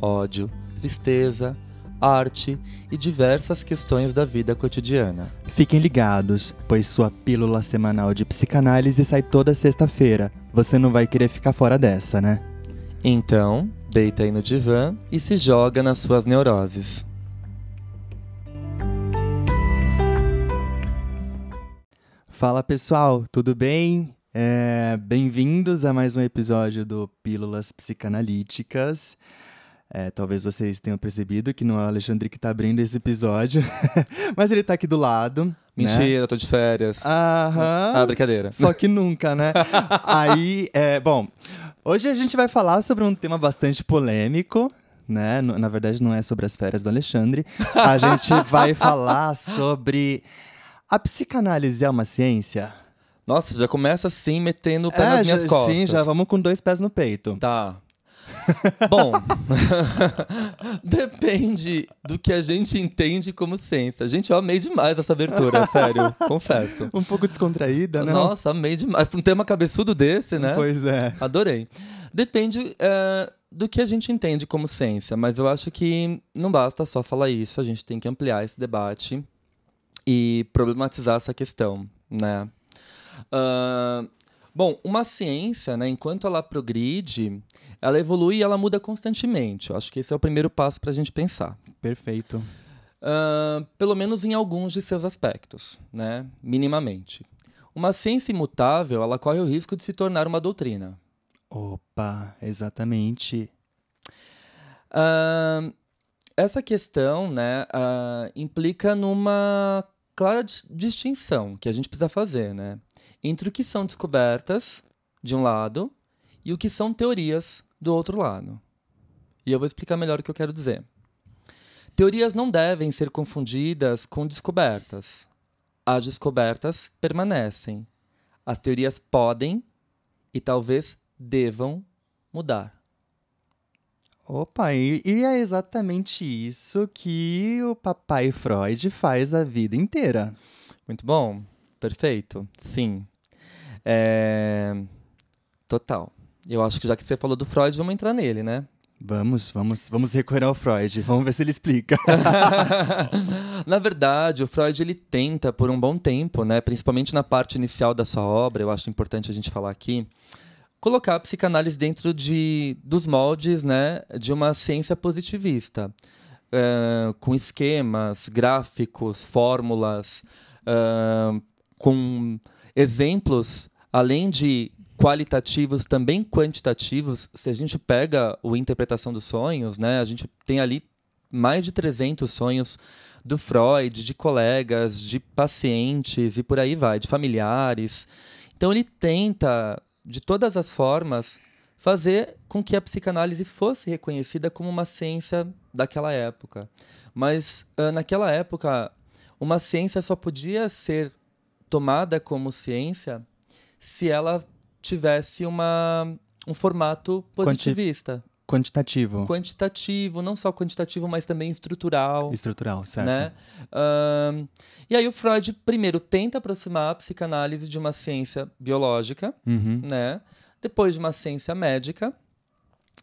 ódio, tristeza, arte e diversas questões da vida cotidiana. Fiquem ligados, pois sua pílula semanal de psicanálise sai toda sexta-feira. Você não vai querer ficar fora dessa, né? Então, deita aí no divã e se joga nas suas neuroses. Fala pessoal, tudo bem? É, Bem-vindos a mais um episódio do Pílulas Psicanalíticas. É, talvez vocês tenham percebido que não é o Alexandre que está abrindo esse episódio, mas ele está aqui do lado. né? Mentira, eu tô de férias. Aham. Ah, brincadeira. Só que nunca, né? Aí, é, bom, hoje a gente vai falar sobre um tema bastante polêmico, né? Na verdade, não é sobre as férias do Alexandre. A gente vai falar sobre a psicanálise é uma ciência? Nossa, já começa assim, metendo o pé É, nas minhas já- costas. Sim, já vamos com dois pés no peito. Tá. Bom, depende do que a gente entende como ciência. Gente, eu amei demais essa abertura, sério, confesso. Um pouco descontraída, né? Nossa, amei demais. Pra um tema cabeçudo desse, né? Pois é. Adorei. Depende é, do que a gente entende como ciência, mas eu acho que não basta só falar isso, a gente tem que ampliar esse debate e problematizar essa questão, né? Ah, bom, uma ciência, né, enquanto ela progride, ela evolui e ela muda constantemente. Eu acho que esse é o primeiro passo para a gente pensar. Perfeito. Ah, pelo menos em alguns de seus aspectos, né? minimamente. Uma ciência imutável, ela corre o risco de se tornar uma doutrina. Opa, exatamente. Ah, essa questão né, ah, implica numa clara dis- distinção que a gente precisa fazer né, entre o que são descobertas, de um lado, e o que são teorias, do outro lado. E eu vou explicar melhor o que eu quero dizer. Teorias não devem ser confundidas com descobertas. As descobertas permanecem. As teorias podem e talvez devam mudar. Opa, e, e é exatamente isso que o papai Freud faz a vida inteira. Muito bom. Perfeito. Sim. É... Total. Eu acho que já que você falou do Freud, vamos entrar nele, né? Vamos, vamos, vamos recorrer ao Freud. Vamos ver se ele explica. na verdade, o Freud ele tenta por um bom tempo, né, principalmente na parte inicial da sua obra, eu acho importante a gente falar aqui, colocar a psicanálise dentro de, dos moldes, né, de uma ciência positivista, eh, com esquemas, gráficos, fórmulas, ah, com exemplos, além de qualitativos, também quantitativos. Se a gente pega o Interpretação dos Sonhos, né, a gente tem ali mais de 300 sonhos do Freud, de colegas, de pacientes e por aí vai, de familiares. Então ele tenta, de todas as formas, fazer com que a psicanálise fosse reconhecida como uma ciência daquela época. Mas ah, naquela época, uma ciência só podia ser tomada como ciência se ela tivesse uma, um formato positivista, Quantitativo. quantitativo, não só quantitativo, mas também estrutural. Estrutural, certo. Né? Ahn, e aí o Freud primeiro tenta aproximar a psicanálise de uma ciência biológica, Uhum. né? Depois de uma ciência médica.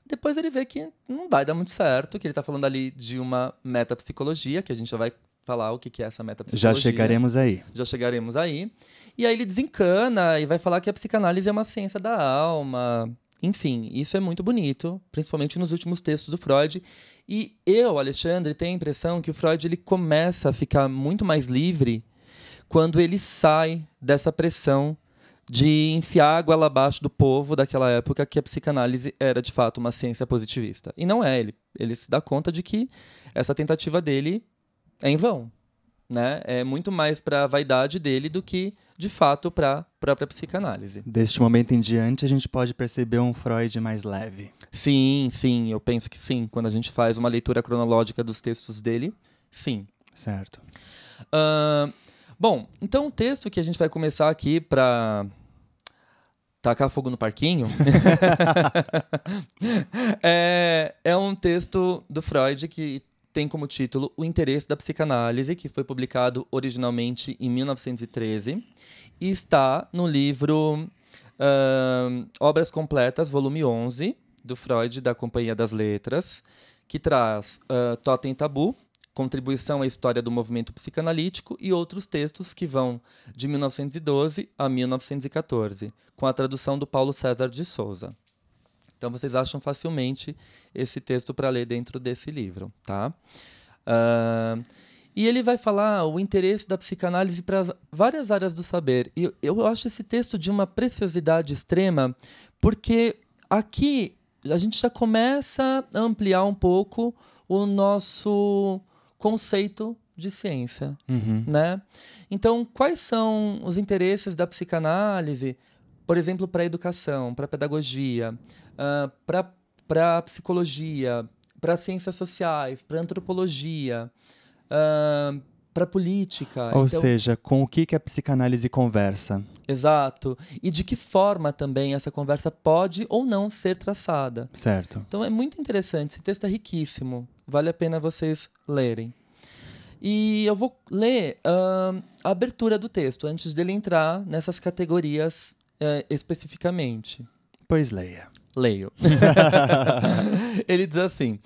Depois ele vê que não vai dar muito certo, que ele está falando ali de uma metapsicologia, que a gente já vai falar o que é essa Já metapsicologia. chegaremos aí. Já chegaremos aí. E aí ele desencana e vai falar que a psicanálise é uma ciência da alma. Enfim, isso é muito bonito, principalmente nos últimos textos do Freud. E eu, Alexandre, tenho a impressão que o Freud ele começa a ficar muito mais livre quando ele sai dessa pressão de enfiar a goela abaixo do povo daquela época que a psicanálise era de fato uma ciência positivista. E não é, ele, ele se dá conta de que essa tentativa dele é em vão. Né? É muito mais para a vaidade dele do que de fato, para a própria psicanálise. Deste momento em diante, a gente pode perceber um Freud mais leve. Sim, sim, eu penso que sim. Quando a gente faz uma leitura cronológica dos textos dele, sim. Certo. Uh, bom, então o texto que a gente vai começar aqui para tacar fogo no parquinho é, é um texto do Freud que tem como título O Interesse da Psicanálise, que foi publicado originalmente em 1913 e está no livro uh, Obras Completas, volume 11, do Freud, da Companhia das Letras, que traz uh, Totem Tabu, Contribuição à História do Movimento Psicanalítico e outros textos que vão de 1912 a 1914, com a tradução do Paulo César de Souza. Então vocês acham facilmente esse texto para ler dentro desse livro, tá? Uh, e ele vai falar o interesse da psicanálise para várias áreas do saber. E eu acho esse texto de uma preciosidade extrema, porque aqui a gente já começa a ampliar um pouco o nosso conceito de ciência, uhum. né? Então, quais são os interesses da psicanálise, por exemplo, para a educação, para a pedagogia, uh, para psicologia, para ciências sociais, para antropologia, uh, para política. Ou então, seja, com o que, que a psicanálise conversa. Exato. E de que forma também essa conversa pode ou não ser traçada. Certo. Então é muito interessante. Esse texto é riquíssimo. Vale a pena vocês lerem. E eu vou ler uh, a abertura do texto antes dele entrar nessas categorias uh, especificamente. Pois leia. Leio. Ele diz assim: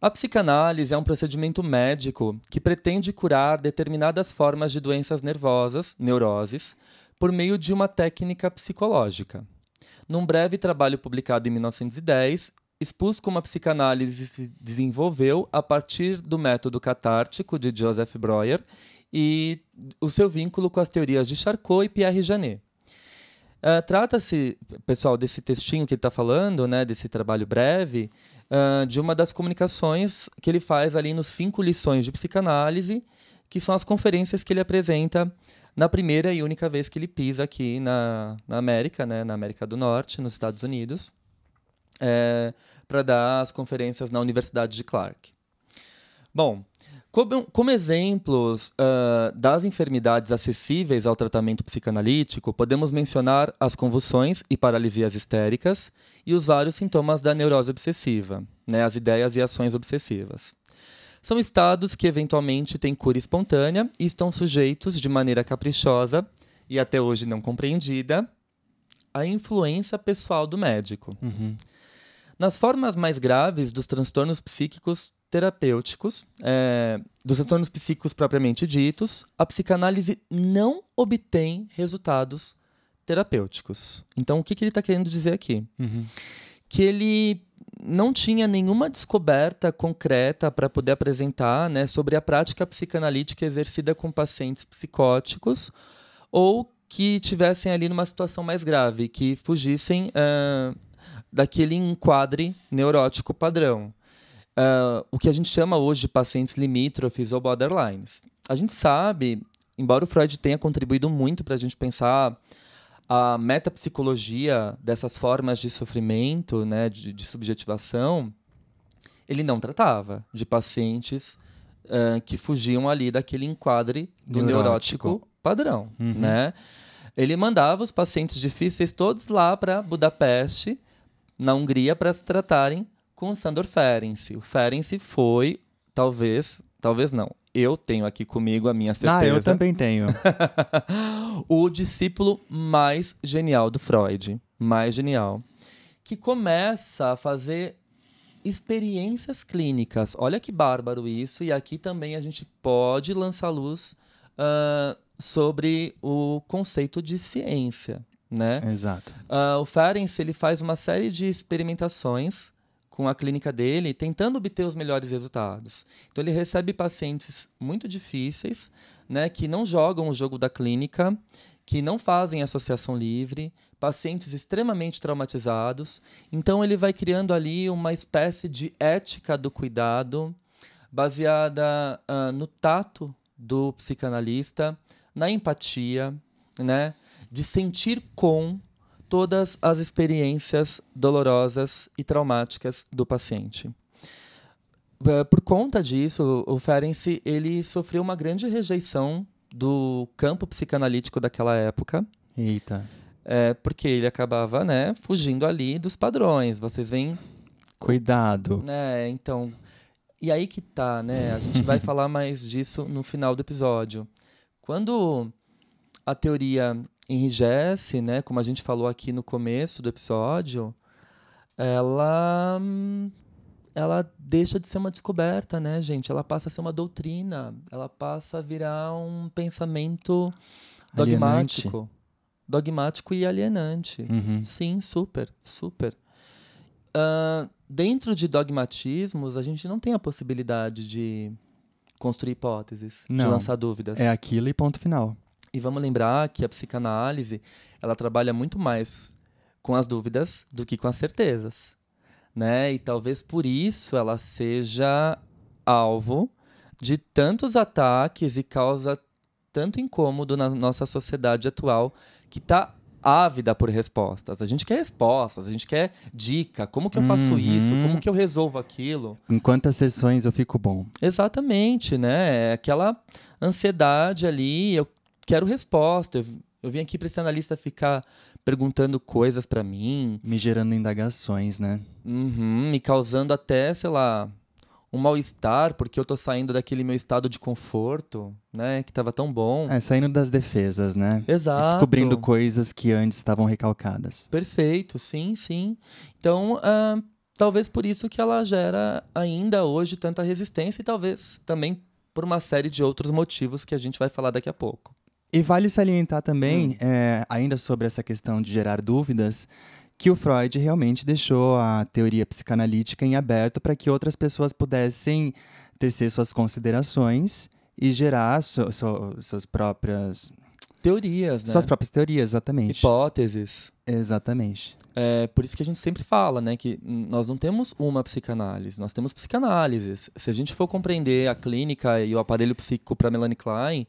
a psicanálise é um procedimento médico que pretende curar determinadas formas de doenças nervosas, neuroses, por meio de uma técnica psicológica. Num breve trabalho publicado em 1910, expus como a psicanálise se desenvolveu a partir do método catártico de Joseph Breuer e o seu vínculo com as teorias de Charcot e Pierre Janet. Uh, Trata-se, pessoal, desse textinho que ele está falando, né, desse trabalho breve, uh, de uma das comunicações que ele faz ali nos cinco lições de psicanálise, que são as conferências que ele apresenta na primeira e única vez que ele pisa aqui na, na América, né, na América do Norte, nos Estados Unidos, é, para dar as conferências na Universidade de Clark. Bom, como, como exemplos uh, das enfermidades acessíveis ao tratamento psicanalítico, podemos mencionar as convulsões e paralisias histéricas e os vários sintomas da neurose obsessiva, né, as ideias e ações obsessivas. São estados que eventualmente têm cura espontânea e estão sujeitos, de maneira caprichosa e até hoje não compreendida, à influência pessoal do médico. Uhum. Nas formas mais graves dos transtornos psíquicos, terapêuticos, é, dos transtornos psíquicos propriamente ditos, a psicanálise não obtém resultados terapêuticos. Então, o que, que ele está querendo dizer aqui? Uhum. Que ele não tinha nenhuma descoberta concreta para poder apresentar né, sobre a prática psicanalítica exercida com pacientes psicóticos ou que tivessem ali numa situação mais grave, que fugissem uh, daquele enquadre neurótico padrão uh, o que a gente chama hoje de pacientes limítrofes ou borderlines. A gente sabe, embora o Freud tenha contribuído muito para a gente pensar a metapsicologia dessas formas de sofrimento, né, de, de subjetivação, ele não tratava de pacientes uh, que fugiam ali daquele enquadre do neurótico, neurótico padrão, uhum. né? Ele mandava os pacientes difíceis todos lá para Budapeste, na Hungria, para se tratarem com o Sandor Ferenczi. O Ferenczi foi, talvez, talvez não. Eu tenho aqui comigo a minha certeza. Ah, eu também tenho. o discípulo mais genial do Freud, mais genial, que começa a fazer experiências clínicas. Olha que bárbaro isso, e aqui também a gente pode lançar luz uh, sobre o conceito de ciência, né? Exato. Uh, o Ferenczi ele faz uma série de experimentações com a clínica dele, tentando obter os melhores resultados. Então ele recebe pacientes muito difíceis, né, que não jogam o jogo da clínica, que não fazem associação livre, pacientes extremamente traumatizados. Então ele vai criando ali uma espécie de ética do cuidado, baseada uh, no tato do psicanalista, na empatia, né? de sentir com todas as experiências dolorosas e traumáticas do paciente. Eh, por conta disso, o Ferenczi ele sofreu uma grande rejeição do campo psicanalítico daquela época. Eita. É, porque ele acabava, né, fugindo ali dos padrões. Vocês veem. Cuidado. É, então. E aí que tá, né? A gente vai falar mais disso no final do episódio. Quando a teoria enrijece, né, como a gente falou aqui no começo do episódio, ela ela deixa de ser uma descoberta, né, gente? Ela passa a ser uma doutrina, ela passa a virar um pensamento dogmático. Alienante. Dogmático e alienante. Uhum. Sim, super, super. Uh, dentro de dogmatismos, a gente não tem a possibilidade de construir hipóteses, não, de lançar dúvidas. É aquilo e ponto final. E vamos lembrar que a psicanálise, ela trabalha muito mais com as dúvidas do que com as certezas né? E talvez por isso ela seja alvo de tantos ataques e causa tanto incômodo na nossa sociedade atual que está ávida por respostas. A gente quer respostas, a gente quer dica, como que eu faço uhum. isso, como que eu resolvo aquilo. Em quantas sessões eu fico bom? Exatamente, né? É aquela ansiedade ali, eu quero resposta. Eu, eu vim aqui para esse analista ficar perguntando coisas para mim. Me gerando indagações, né? Uhum, me causando até, sei lá, um mal-estar, porque eu tô saindo daquele meu estado de conforto, né? Que tava tão bom. É, saindo das defesas, né? Exato. Descobrindo coisas que antes estavam recalcadas. Perfeito, sim, sim. Então, uh, talvez por isso que ela gera ainda hoje tanta resistência e talvez também por uma série de outros motivos que a gente vai falar daqui a pouco. E vale salientar também, hum. é, ainda sobre essa questão de gerar dúvidas, que o Freud realmente deixou a teoria psicanalítica em aberto para que outras pessoas pudessem tecer suas considerações e gerar so, so, suas próprias teorias, né? Suas próprias teorias, exatamente. Hipóteses. Exatamente. É por isso que a gente sempre fala, né, que nós não temos uma psicanálise, nós temos psicanálises. Se a gente for compreender a clínica e o aparelho psíquico para Melanie Klein,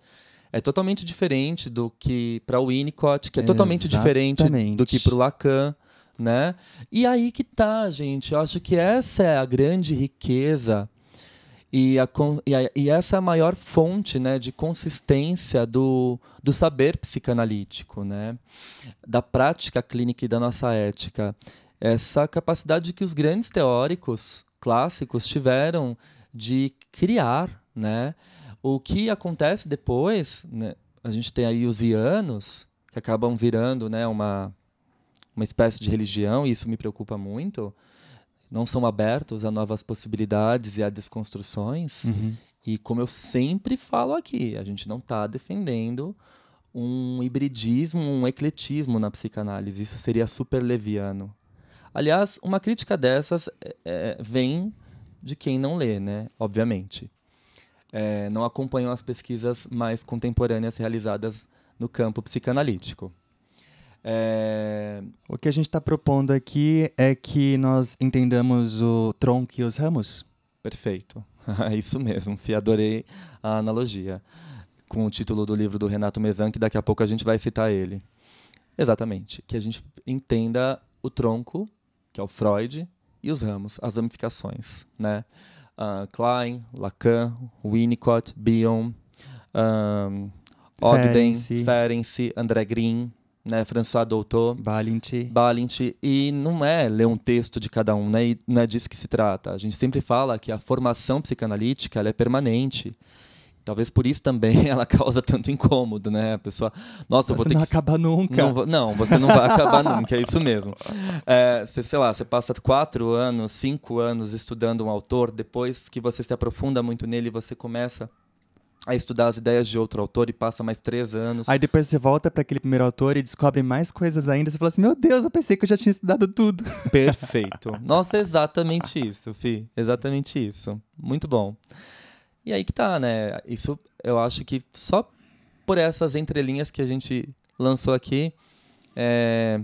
é totalmente diferente do que para o Winnicott, que é totalmente diferente do que para o Lacan, né? E aí que tá, gente. Eu acho que essa é a grande riqueza e, a, e, a, e essa é a maior fonte né, de consistência do, do saber psicanalítico, né? da prática clínica e da nossa ética. Essa capacidade que os grandes teóricos clássicos tiveram de criar, né? O que acontece depois, né, a gente tem aí os ianos, que acabam virando né, uma, uma espécie de religião, e isso me preocupa muito. Não são abertos a novas possibilidades e a desconstruções. Uhum. E como eu sempre falo aqui, a gente não está defendendo um hibridismo, um ecletismo na psicanálise. Isso seria super leviano. Aliás, uma crítica dessas é, é vem de quem não lê, né? Obviamente é, não acompanham as pesquisas mais contemporâneas realizadas no campo psicanalítico. É... O que a gente está propondo aqui é que nós entendamos o tronco e os ramos. Perfeito. Isso mesmo, adorei a analogia. Com o título do livro do Renato Mezan, que daqui a pouco a gente vai citar ele. Exatamente. Que a gente entenda o tronco, que é o Freud, e os ramos, as ramificações, né? Uh, Klein, Lacan, Winnicott, Bion, um, Ogden, Ferenczi, André Green, né, François Doutor, Balint. Balint. E não é ler um texto de cada um, né? E não é disso que se trata. A gente sempre fala que a formação psicanalítica é permanente. Talvez por isso também ela causa tanto incômodo, né? A pessoa, nossa, você eu vou ter não que... acaba nunca. Não, não, você não vai acabar nunca, é isso mesmo. É, você, sei lá, você passa quatro anos, cinco anos estudando um autor, depois que você se aprofunda muito nele, você começa a estudar as ideias de outro autor e passa mais três anos. Aí depois você volta para aquele primeiro autor e descobre mais coisas ainda. Você fala assim: Meu Deus, eu pensei que eu já tinha estudado tudo. Perfeito. Nossa, exatamente isso, Fi. Exatamente isso. Muito bom. E aí que tá, né? Isso eu acho que só por essas entrelinhas que a gente lançou aqui, é,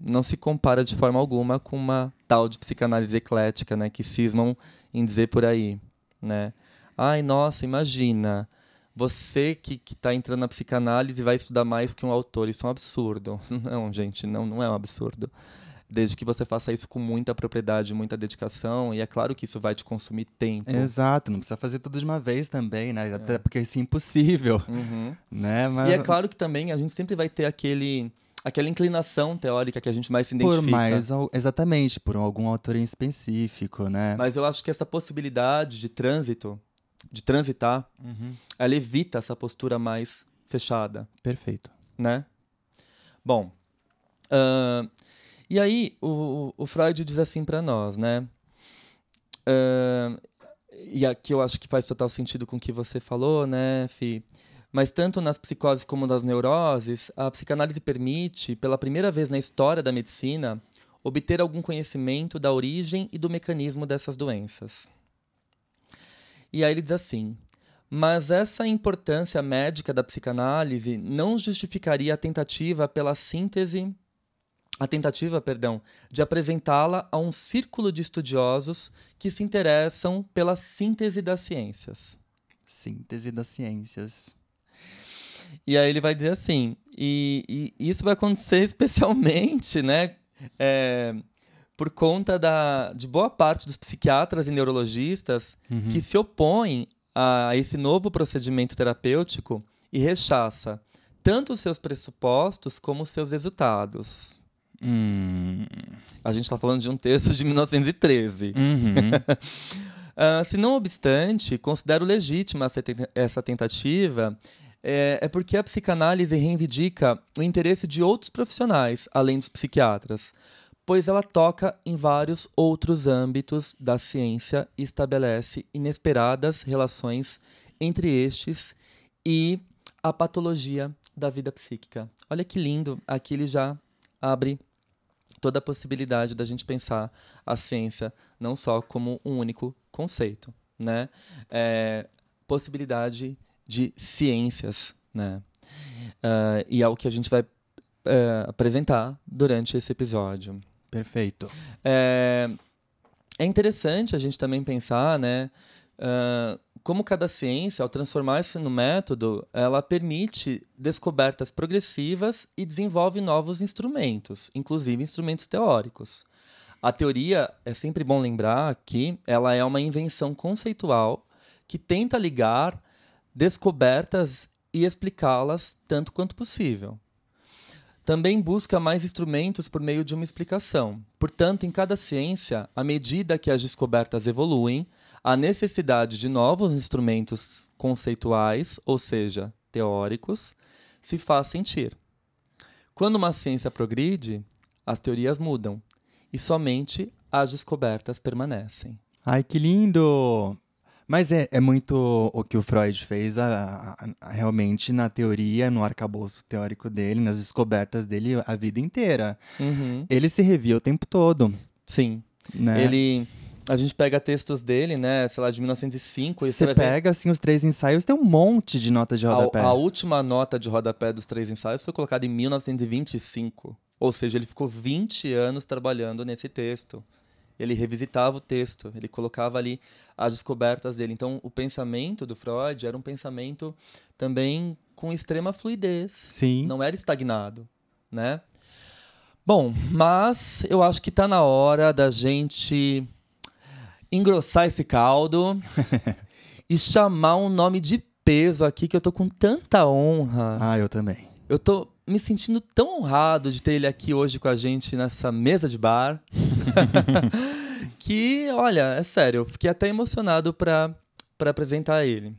não se compara de forma alguma com uma tal de psicanálise eclética, né? Que cismam em dizer por aí, né? Ai, nossa, imagina, você que está entrando na psicanálise vai estudar mais que um autor. Isso é um absurdo. Não, gente, não, não é um absurdo. Desde que você faça isso com muita propriedade, muita dedicação, e é claro que isso vai te consumir tempo. Exato, não precisa fazer tudo de uma vez também, né? Até porque isso é impossível. Uhum. Né? Mas... E é claro que também a gente sempre vai ter aquele aquela inclinação teórica que a gente mais se identifica. Por mais, exatamente, por algum autor em específico, né? Mas eu acho que essa possibilidade de trânsito de transitar, uhum. ela evita essa postura mais fechada. Perfeito. Né? Bom, uh, e aí o, o, Freud diz assim para nós, né? Uh, e aqui eu acho que faz total sentido com o que você falou, né, Fi? Mas tanto nas psicoses como nas neuroses, a psicanálise permite, pela primeira vez na história da medicina, obter algum conhecimento da origem e do mecanismo dessas doenças. E aí ele diz assim: mas essa importância médica da psicanálise não justificaria a tentativa pela síntese a tentativa, perdão, de apresentá-la a um círculo de estudiosos que se interessam pela síntese das ciências. Síntese das ciências. E aí ele vai dizer assim, e, e isso vai acontecer especialmente, né, é, por conta da, de boa parte dos psiquiatras e neurologistas uhum. que se opõem a esse novo procedimento terapêutico e rechaça tanto os seus pressupostos como os seus resultados. Hum. A gente está falando de um texto de 1913. Uhum. uh, se não obstante, considero legítima essa tentativa é, é, porque a psicanálise reivindica o interesse de outros profissionais, além dos psiquiatras, pois ela toca em vários outros âmbitos da ciência e estabelece inesperadas relações entre estes e a patologia da vida psíquica. Olha que lindo, aqui ele já abre toda a possibilidade da gente pensar a ciência não só como um único conceito, né? É, possibilidade de ciências, né? Uh, e é o que a gente vai uh, apresentar durante esse episódio. Perfeito. É, é interessante a gente também pensar, né? Uh, como cada ciência, ao transformar-se no método, ela permite descobertas progressivas e desenvolve novos instrumentos, inclusive instrumentos teóricos. A teoria, é sempre bom lembrar que ela é uma invenção conceitual que tenta ligar descobertas e explicá-las tanto quanto possível também busca mais instrumentos por meio de uma explicação. Portanto, em cada ciência, à medida que as descobertas evoluem, a necessidade de novos instrumentos conceituais, ou seja, teóricos, se faz sentir. Quando uma ciência progride, as teorias mudam e somente as descobertas permanecem. Ai, que lindo! Mas é, é muito o que o Freud fez a, a, a, realmente na teoria, no arcabouço teórico dele, nas descobertas dele a vida inteira. Uhum. Ele se revia o tempo todo. Sim. Né? Ele. A gente pega textos dele, né, sei lá, de 1905. Você pega, ver... assim, os três ensaios, tem um monte de nota de rodapé. A, a última nota de rodapé dos três ensaios foi colocada em 1925. Ou seja, ele ficou 20 anos trabalhando nesse texto ele revisitava o texto, ele colocava ali as descobertas dele. Então, o pensamento do Freud era um pensamento também com extrema fluidez. Sim. Não era estagnado, né? Bom, mas eu acho que está na hora da gente engrossar esse caldo e chamar um nome de peso aqui que eu tô com tanta honra. Ah, eu também. Eu tô me sentindo tão honrado de ter ele aqui hoje com a gente nessa mesa de bar. que, olha, é sério, eu fiquei até emocionado para apresentar ele.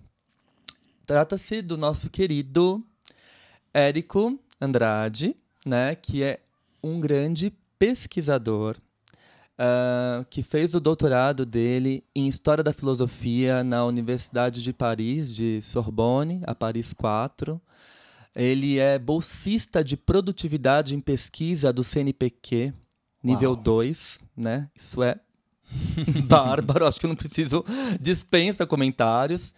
Trata-se do nosso querido Érico Andrade, né, que é um grande pesquisador uh, que fez o doutorado dele em História da Filosofia na Universidade de Paris, de Sorbonne, a Paris 4. Ele é bolsista de produtividade em pesquisa do CNPq, nível 2, né? Isso é bárbaro, acho que eu não preciso dispensa comentários.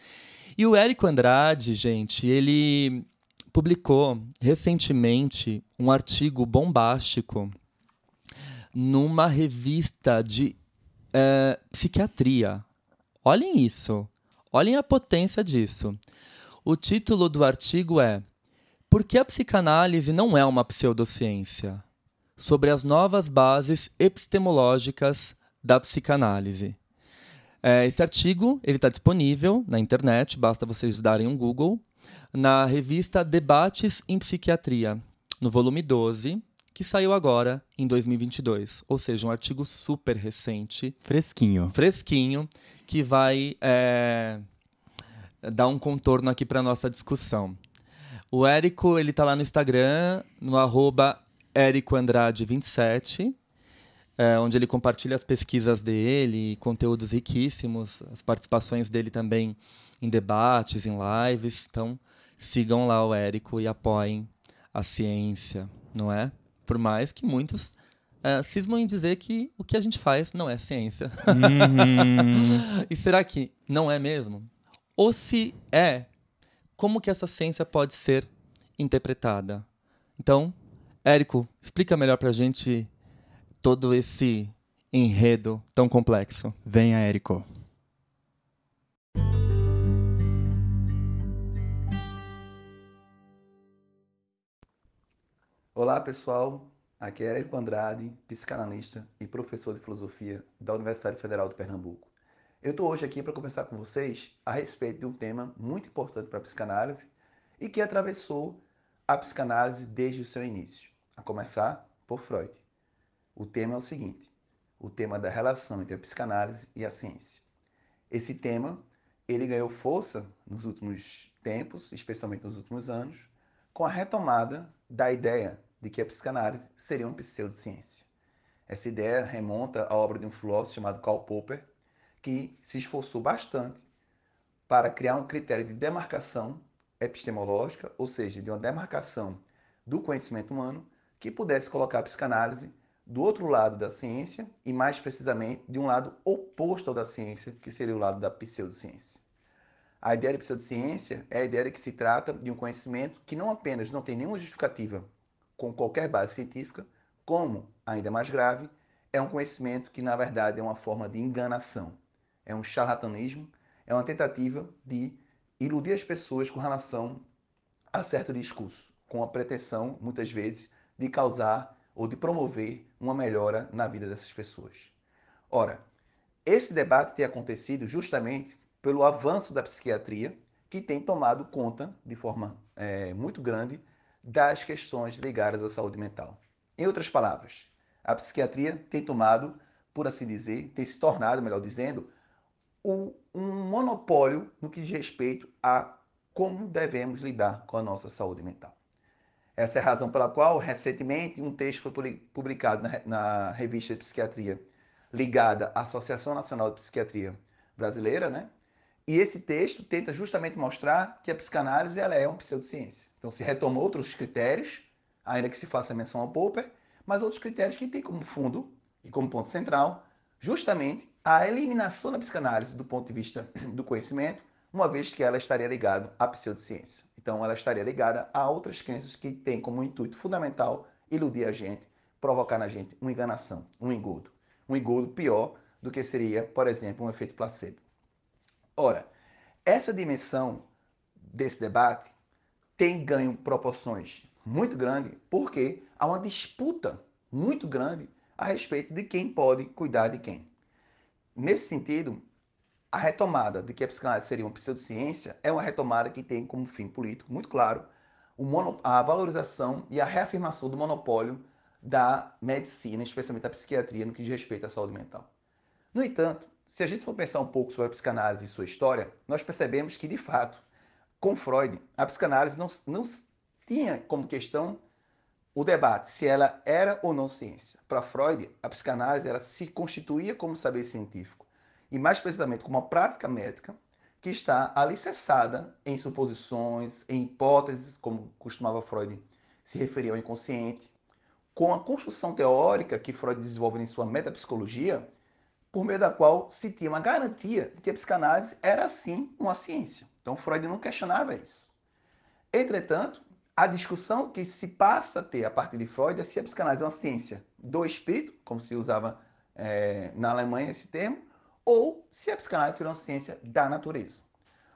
E o Érico Andrade, gente, ele publicou recentemente um artigo bombástico numa revista de uh, psiquiatria. Olhem isso. Olhem a potência disso. O título do artigo é Por que a psicanálise não é uma pseudociência? Sobre as novas bases epistemológicas da psicanálise. É, esse artigo ele está disponível na internet, basta vocês darem um Google, na revista Debates em Psiquiatria, no volume 12, que saiu agora em 2022. Ou seja, um artigo super recente. Fresquinho. Fresquinho, que vai é, dar um contorno aqui para nossa discussão. O Érico, ele tá lá no Instagram, no arroba EricoAndrade27, é, onde ele compartilha as pesquisas dele, conteúdos riquíssimos, as participações dele também em debates, em lives. Então, sigam lá o Érico e apoiem a ciência, não é? Por mais que muitos uh, cismam em dizer que o que a gente faz não é ciência. Uhum. e será que não é mesmo? Ou se é, como que essa ciência pode ser interpretada? Então, Érico, explica melhor pra gente todo esse enredo tão complexo. Venha, Érico. Olá pessoal, aqui é Érico Andrade, psicanalista e professor de filosofia da Universidade Federal de Pernambuco. Eu estou hoje aqui para conversar com vocês a respeito de um tema muito importante para a psicanálise e que atravessou a psicanálise desde o seu início, a começar por Freud. O tema é o seguinte: o tema da relação entre a psicanálise e a ciência. Esse tema ele ganhou força nos últimos tempos, especialmente nos últimos anos, com a retomada da ideia de que a psicanálise seria uma pseudociência. Essa ideia remonta à obra de um filósofo chamado Karl Popper, que se esforçou bastante para criar um critério de demarcação epistemológica, ou seja, de uma demarcação do conhecimento humano que pudesse colocar a psicanálise do outro lado da ciência e, mais precisamente, de um lado oposto ao da ciência, que seria o lado da pseudociência. A ideia de pseudociência é a ideia de que se trata de um conhecimento que não apenas não tem nenhuma justificativa com qualquer base científica, como, ainda mais grave, é um conhecimento que, na verdade, é uma forma de enganação. É um charlatanismo, é uma tentativa de iludir as pessoas com relação a certo discurso, com a pretensão, muitas vezes, de causar ou de promover uma melhora na vida dessas pessoas. Ora, esse debate tem acontecido justamente pelo avanço da psiquiatria, que tem tomado conta de forma é, muito grande das questões ligadas à saúde mental. Em outras palavras, a psiquiatria tem tomado, por assim dizer, tem se tornado, melhor dizendo, um, um monopólio no que diz respeito a como devemos lidar com a nossa saúde mental. Essa é a razão pela qual, recentemente, um texto foi publicado na, na revista de psiquiatria ligada à Associação Nacional de Psiquiatria Brasileira, né? E esse texto tenta justamente mostrar que a psicanálise ela é uma pseudociência. Então se retoma outros critérios, ainda que se faça menção ao Popper, mas outros critérios que têm como fundo e como ponto central justamente a eliminação da psicanálise do ponto de vista do conhecimento, uma vez que ela estaria ligada à pseudociência. Então ela estaria ligada a outras crenças que têm como intuito fundamental iludir a gente, provocar na gente uma enganação, um engodo. Um engodo pior do que seria, por exemplo, um efeito placebo. Ora, essa dimensão desse debate tem ganho proporções muito grandes porque há uma disputa muito grande a respeito de quem pode cuidar de quem. Nesse sentido, a retomada de que a psicanálise seria uma pseudociência é uma retomada que tem como fim político muito claro a valorização e a reafirmação do monopólio da medicina, especialmente da psiquiatria, no que diz respeito à saúde mental. No entanto, se a gente for pensar um pouco sobre a psicanálise e sua história, nós percebemos que, de fato, com Freud, a psicanálise não, não tinha como questão o debate se ela era ou não ciência. Para Freud, a psicanálise ela se constituía como saber científico, e mais precisamente como uma prática médica que está alicerçada em suposições, em hipóteses, como costumava Freud se referir ao inconsciente, com a construção teórica que Freud desenvolve em sua metapsicologia, por meio da qual se tinha uma garantia de que a psicanálise era sim uma ciência. Então Freud não questionava isso. Entretanto, a discussão que se passa a ter a partir de Freud é se a psicanálise é uma ciência do espírito, como se usava é, na Alemanha esse termo, ou se a psicanálise seria uma ciência da natureza.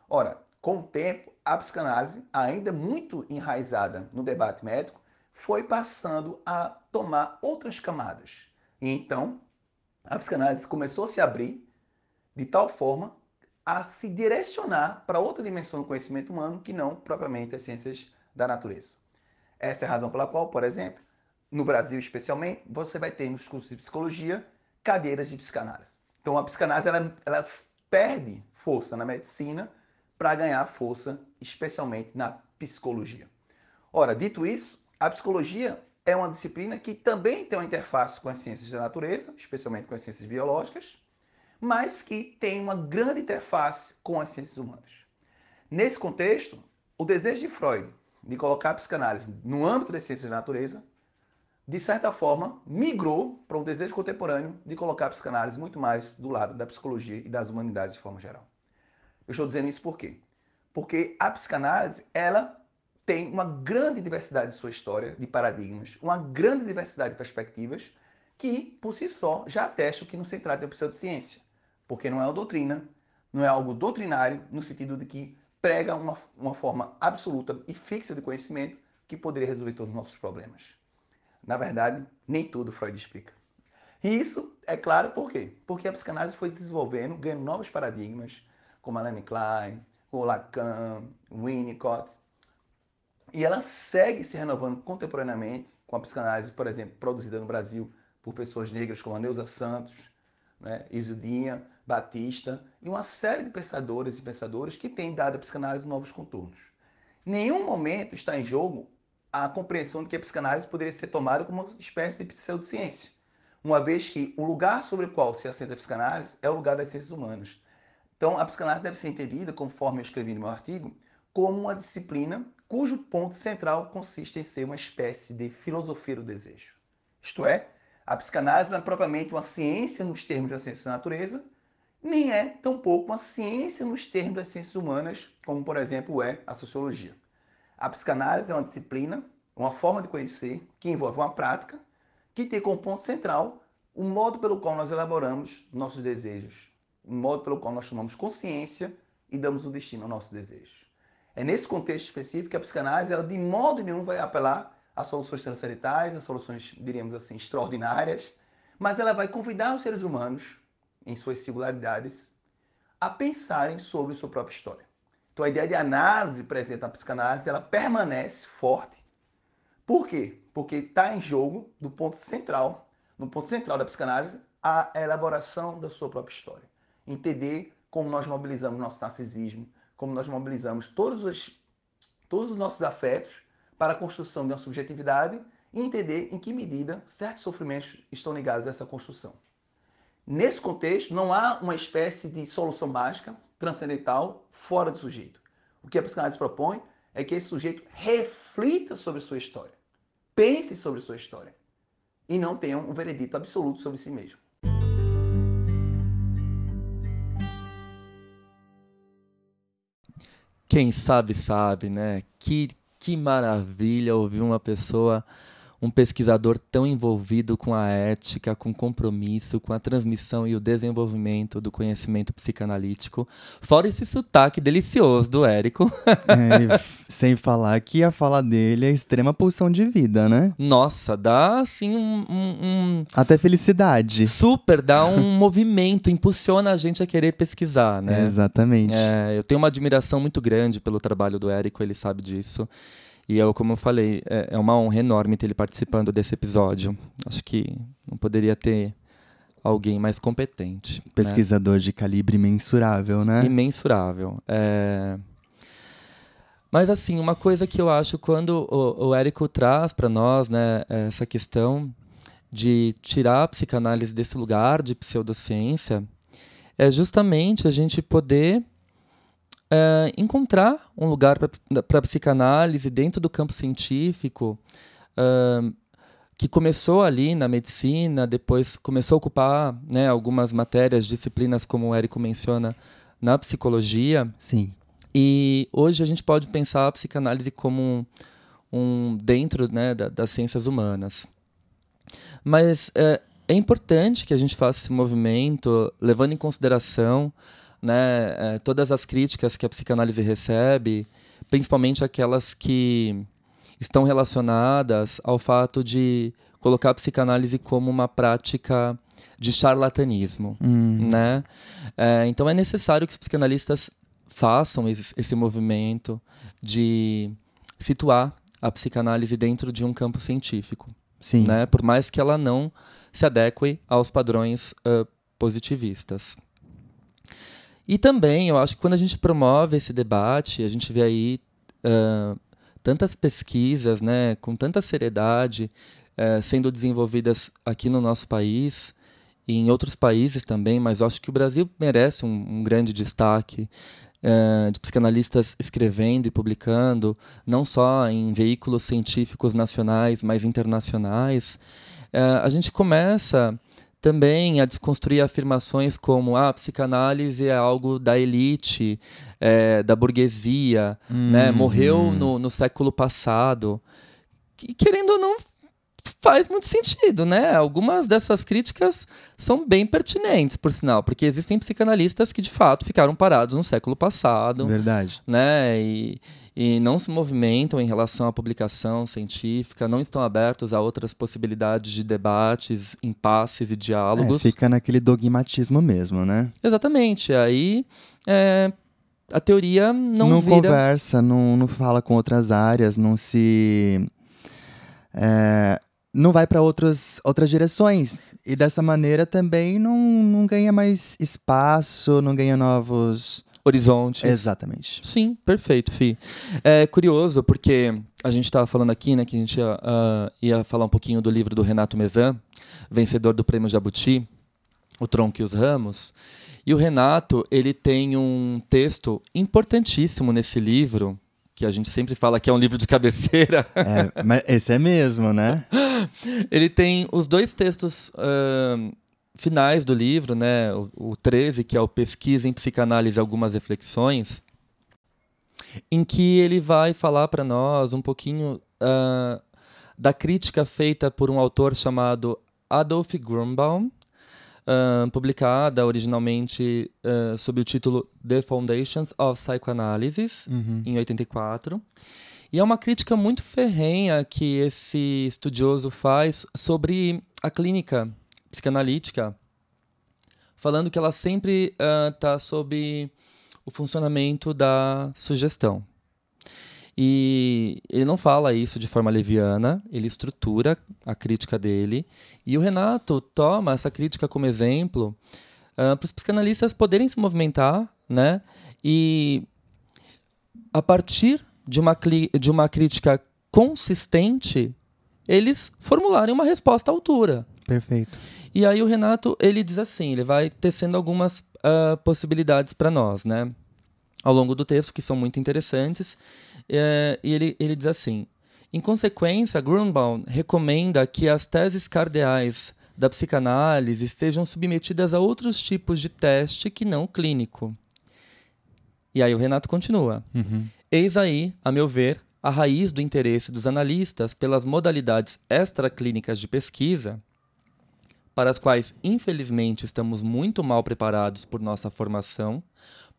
Ora, com o tempo, a psicanálise, ainda muito enraizada no debate médico, foi passando a tomar outras camadas. E então, a psicanálise começou a se abrir de tal forma a se direcionar para outra dimensão do conhecimento humano que não propriamente as ciências da natureza. Essa é a razão pela qual, por exemplo, no Brasil especialmente, você vai ter nos cursos de psicologia cadeiras de psicanálise. Então a psicanálise ela, ela perde força na medicina para ganhar força especialmente na psicologia. Ora, dito isso, a psicologia é uma disciplina que também tem uma interface com as ciências da natureza, especialmente com as ciências biológicas, mas que tem uma grande interface com as ciências humanas. Nesse contexto, o desejo de Freud de colocar a psicanálise no âmbito das ciências da natureza, de certa forma, migrou para um desejo contemporâneo de colocar a psicanálise muito mais do lado da psicologia e das humanidades de forma geral. Eu estou dizendo isso por quê? Porque a psicanálise, ela tem uma grande diversidade de sua história, de paradigmas, uma grande diversidade de perspectivas, que, por si só, já atestam que não se trata de uma pseudociência, porque não é uma doutrina, não é algo doutrinário, no sentido de que prega uma, uma forma absoluta e fixa de conhecimento que poderia resolver todos os nossos problemas. Na verdade, nem tudo Freud explica. E isso é claro por quê? Porque a psicanálise foi desenvolvendo, ganhando novos paradigmas, como Melanie Klein, o Lacan, Winnicott. E ela segue se renovando contemporaneamente com a psicanálise, por exemplo, produzida no Brasil por pessoas negras como a Neuza Santos, né, Isildinha, Batista e uma série de pensadores e pensadores que têm dado à psicanálise novos contornos. Nenhum momento está em jogo a compreensão de que a psicanálise poderia ser tomada como uma espécie de pseudociência, uma vez que o lugar sobre o qual se assenta a psicanálise é o lugar das ciências humanas. Então, a psicanálise deve ser entendida, conforme eu escrevi no meu artigo, como uma disciplina cujo ponto central consiste em ser uma espécie de filosofia do desejo. Isto é, a psicanálise não é propriamente uma ciência nos termos da ciência da natureza, nem é tampouco uma ciência nos termos das ciências humanas, como por exemplo é a sociologia. A psicanálise é uma disciplina, uma forma de conhecer que envolve uma prática que tem como ponto central o modo pelo qual nós elaboramos nossos desejos, o modo pelo qual nós tomamos consciência e damos um destino ao nosso desejo. É nesse contexto específico que a psicanálise, ela de modo nenhum vai apelar a soluções transcendentais, a soluções, diríamos assim, extraordinárias, mas ela vai convidar os seres humanos em suas singularidades, a pensarem sobre sua própria história. Então a ideia de análise presente na psicanálise, ela permanece forte. Por quê? Porque está em jogo, do ponto central, no ponto central da psicanálise, a elaboração da sua própria história. Entender como nós mobilizamos nosso narcisismo, como nós mobilizamos todos os, todos os nossos afetos para a construção de uma subjetividade e entender em que medida certos sofrimentos estão ligados a essa construção. Nesse contexto, não há uma espécie de solução mágica, transcendental, fora do sujeito. O que a psicanálise propõe é que esse sujeito reflita sobre sua história, pense sobre sua história e não tenha um veredito absoluto sobre si mesmo. Quem sabe, sabe, né? Que, que maravilha ouvir uma pessoa um pesquisador tão envolvido com a ética, com compromisso, com a transmissão e o desenvolvimento do conhecimento psicanalítico. Fora esse sotaque delicioso do Érico. É, sem falar que a fala dele é extrema pulsão de vida, né? Nossa, dá assim um. um, um... Até felicidade. Super, dá um movimento, impulsiona a gente a querer pesquisar, né? É, exatamente. É, eu tenho uma admiração muito grande pelo trabalho do Érico, ele sabe disso. E eu, como eu falei, é, é uma honra enorme ter ele participando desse episódio. Acho que não poderia ter alguém mais competente. Né? Pesquisador né? de calibre imensurável, né? Imensurável. É... Mas, assim, uma coisa que eu acho quando o, o Érico traz para nós né, essa questão de tirar a psicanálise desse lugar de pseudociência é justamente a gente poder é, encontrar um lugar para a psicanálise dentro do campo científico, uh, que começou ali na medicina, depois começou a ocupar né, algumas matérias, disciplinas, como o Érico menciona, na psicologia. Sim. E hoje a gente pode pensar a psicanálise como um, um dentro né, da, das ciências humanas. Mas é, é importante que a gente faça esse movimento levando em consideração né, é, todas as críticas que a psicanálise recebe, principalmente aquelas que estão relacionadas ao fato de colocar a psicanálise como uma prática de charlatanismo, Hum. né? É, então é necessário que os psicanalistas façam esse, esse movimento de situar a psicanálise dentro de um campo científico, Sim. né? Por mais que ela não se adeque aos padrões ah, positivistas. E também, eu acho que quando a gente promove esse debate, a gente vê aí ah, tantas pesquisas, né, com tanta seriedade, eh, sendo desenvolvidas aqui no nosso país e em outros países também, mas eu acho que o Brasil merece um, um grande destaque eh, de psicanalistas escrevendo e publicando, não só em veículos científicos nacionais, mas internacionais. A gente começa também a desconstruir afirmações como ah, a psicanálise é algo da elite, eh, da burguesia, né? morreu no, no século passado. E querendo ou não, faz muito sentido, né? Algumas dessas críticas são bem pertinentes, por sinal, porque existem psicanalistas que de fato ficaram parados no século passado, Verdade. né? E, e não se movimentam em relação à publicação científica, não estão abertos a outras possibilidades de debates, impasses e É, diálogos. fica naquele dogmatismo mesmo, né? Exatamente. Aí é, a teoria não, vira. conversa, não, não fala com outras áreas, não se. é, não vai para outras direções. E dessa maneira também não, não ganha mais espaço, não ganha novos. Horizontes. Exatamente. Sim, perfeito, Fi. É curioso porque a gente estava falando aqui, né, que a gente ia, ah, ia falar um pouquinho do livro do Renato Mezan, vencedor do Prêmio Jabuti, O Tronco e os Ramos. E o Renato, ele tem um texto importantíssimo nesse livro, que a gente sempre fala que é um livro de cabeceira. É, mas esse é mesmo, né? Ele tem os dois textos ahn, finais do livro, né? O, o 13, que é o Pesquisa em Psicanálise Algumas Reflexões, em que ele vai falar para nós um pouquinho ah, da crítica feita por um autor chamado Adolf Grunbaum, publicada originalmente ah, sob o título The Foundations of Psychoanalysis, em 84. E é uma crítica muito ferrenha que esse estudioso faz sobre a clínica psicanalítica, falando que ela sempre está sob o funcionamento da sugestão. E ele não fala isso de forma leviana, ele estrutura a crítica dele. E o Renato toma essa crítica como exemplo para os psicanalistas poderem se movimentar, né? E a partir de uma, de uma crítica consistente, eles formularem uma resposta à altura. Perfeito. E aí o Renato, ele diz assim, ele vai tecendo algumas ah, possibilidades para nós, né? Ao longo do texto, que são muito interessantes. Eh, e ele, ele diz assim, em consequência, Grunbaum recomenda que as teses cardeais da psicanálise sejam submetidas a outros tipos de teste que não clínico. E aí o Renato continua. Eis aí, a meu ver, a raiz do interesse dos analistas pelas modalidades extraclínicas de pesquisa, para as quais, infelizmente, estamos muito mal preparados por nossa formação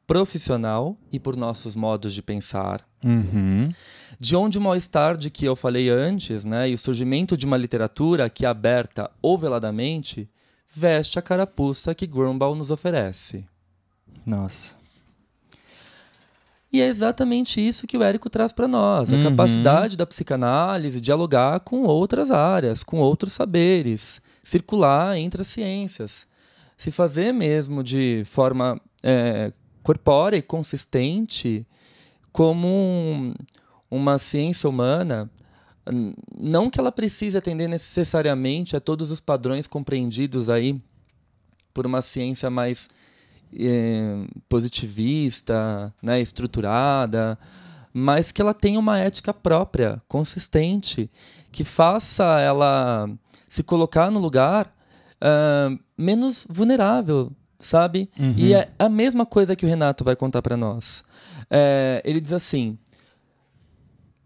profissional e por nossos modos de pensar. Uhum. De onde o mal-estar de que eu falei antes, né, e o surgimento de uma literatura que, aberta ou veladamente, veste a carapuça que Grunbaum nos oferece. Nossa. E é exatamente isso que o Érico traz para nós, a Uhum. capacidade da psicanálise dialogar com outras áreas, com outros saberes, circular entre as ciências, se fazer mesmo de forma é, corpórea e consistente como um- uma ciência humana, não que ela precise atender necessariamente a todos os padrões compreendidos aí por uma ciência mais eh, positivista, né, estruturada, mas que ela tenha uma ética própria, consistente, que faça ela se colocar no lugar ah, menos vulnerável, sabe? E é a mesma coisa que o Renato vai contar para nós. Eh, ele diz assim: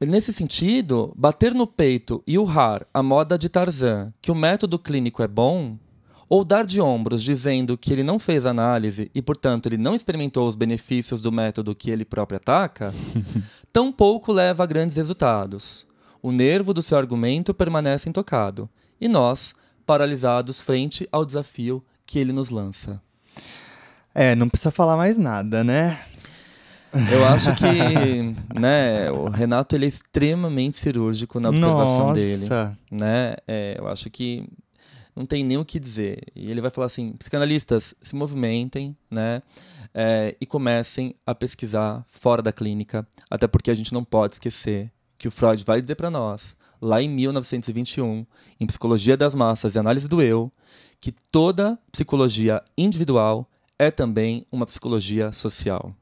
Nesse sentido, bater no peito e urrar a moda de Tarzan que o método clínico é bom, ou dar de ombros dizendo que ele não fez análise e, portanto, ele não experimentou os benefícios do método que ele próprio ataca, tampouco leva a grandes resultados. O nervo do seu argumento permanece intocado e nós, paralisados frente ao desafio que ele nos lança. É, não precisa falar mais nada, né? Eu acho que, né, o Renato ele é extremamente cirúrgico na observação Nossa. dele, né? É, eu acho que não tem nem o que dizer. E ele vai falar assim: psicanalistas se movimentem, né? É, e comecem a pesquisar fora da clínica, até porque a gente não pode esquecer que o Freud vai dizer para nós, lá em 1921, em Psicologia das Massas e Análise do Eu, que toda psicologia individual é também uma psicologia social.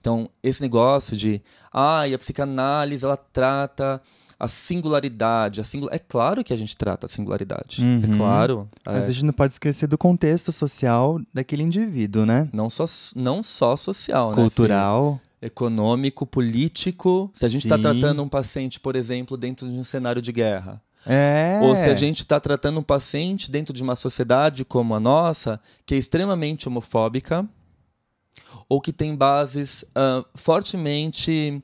Então, esse negócio de, ah, e a psicanálise ela trata a singularidade, a singula... é claro que a gente trata a singularidade, Uhum. é claro. Mas é. a gente não pode esquecer do contexto social daquele indivíduo, né? Não só, não só social, né? Cultural. Fê? Econômico, político. Se a gente está tratando um paciente, por exemplo, dentro de um cenário de guerra, É. Ou se a gente está tratando um paciente dentro de uma sociedade como a nossa, que é extremamente homofóbica, ou que tem bases ah, fortemente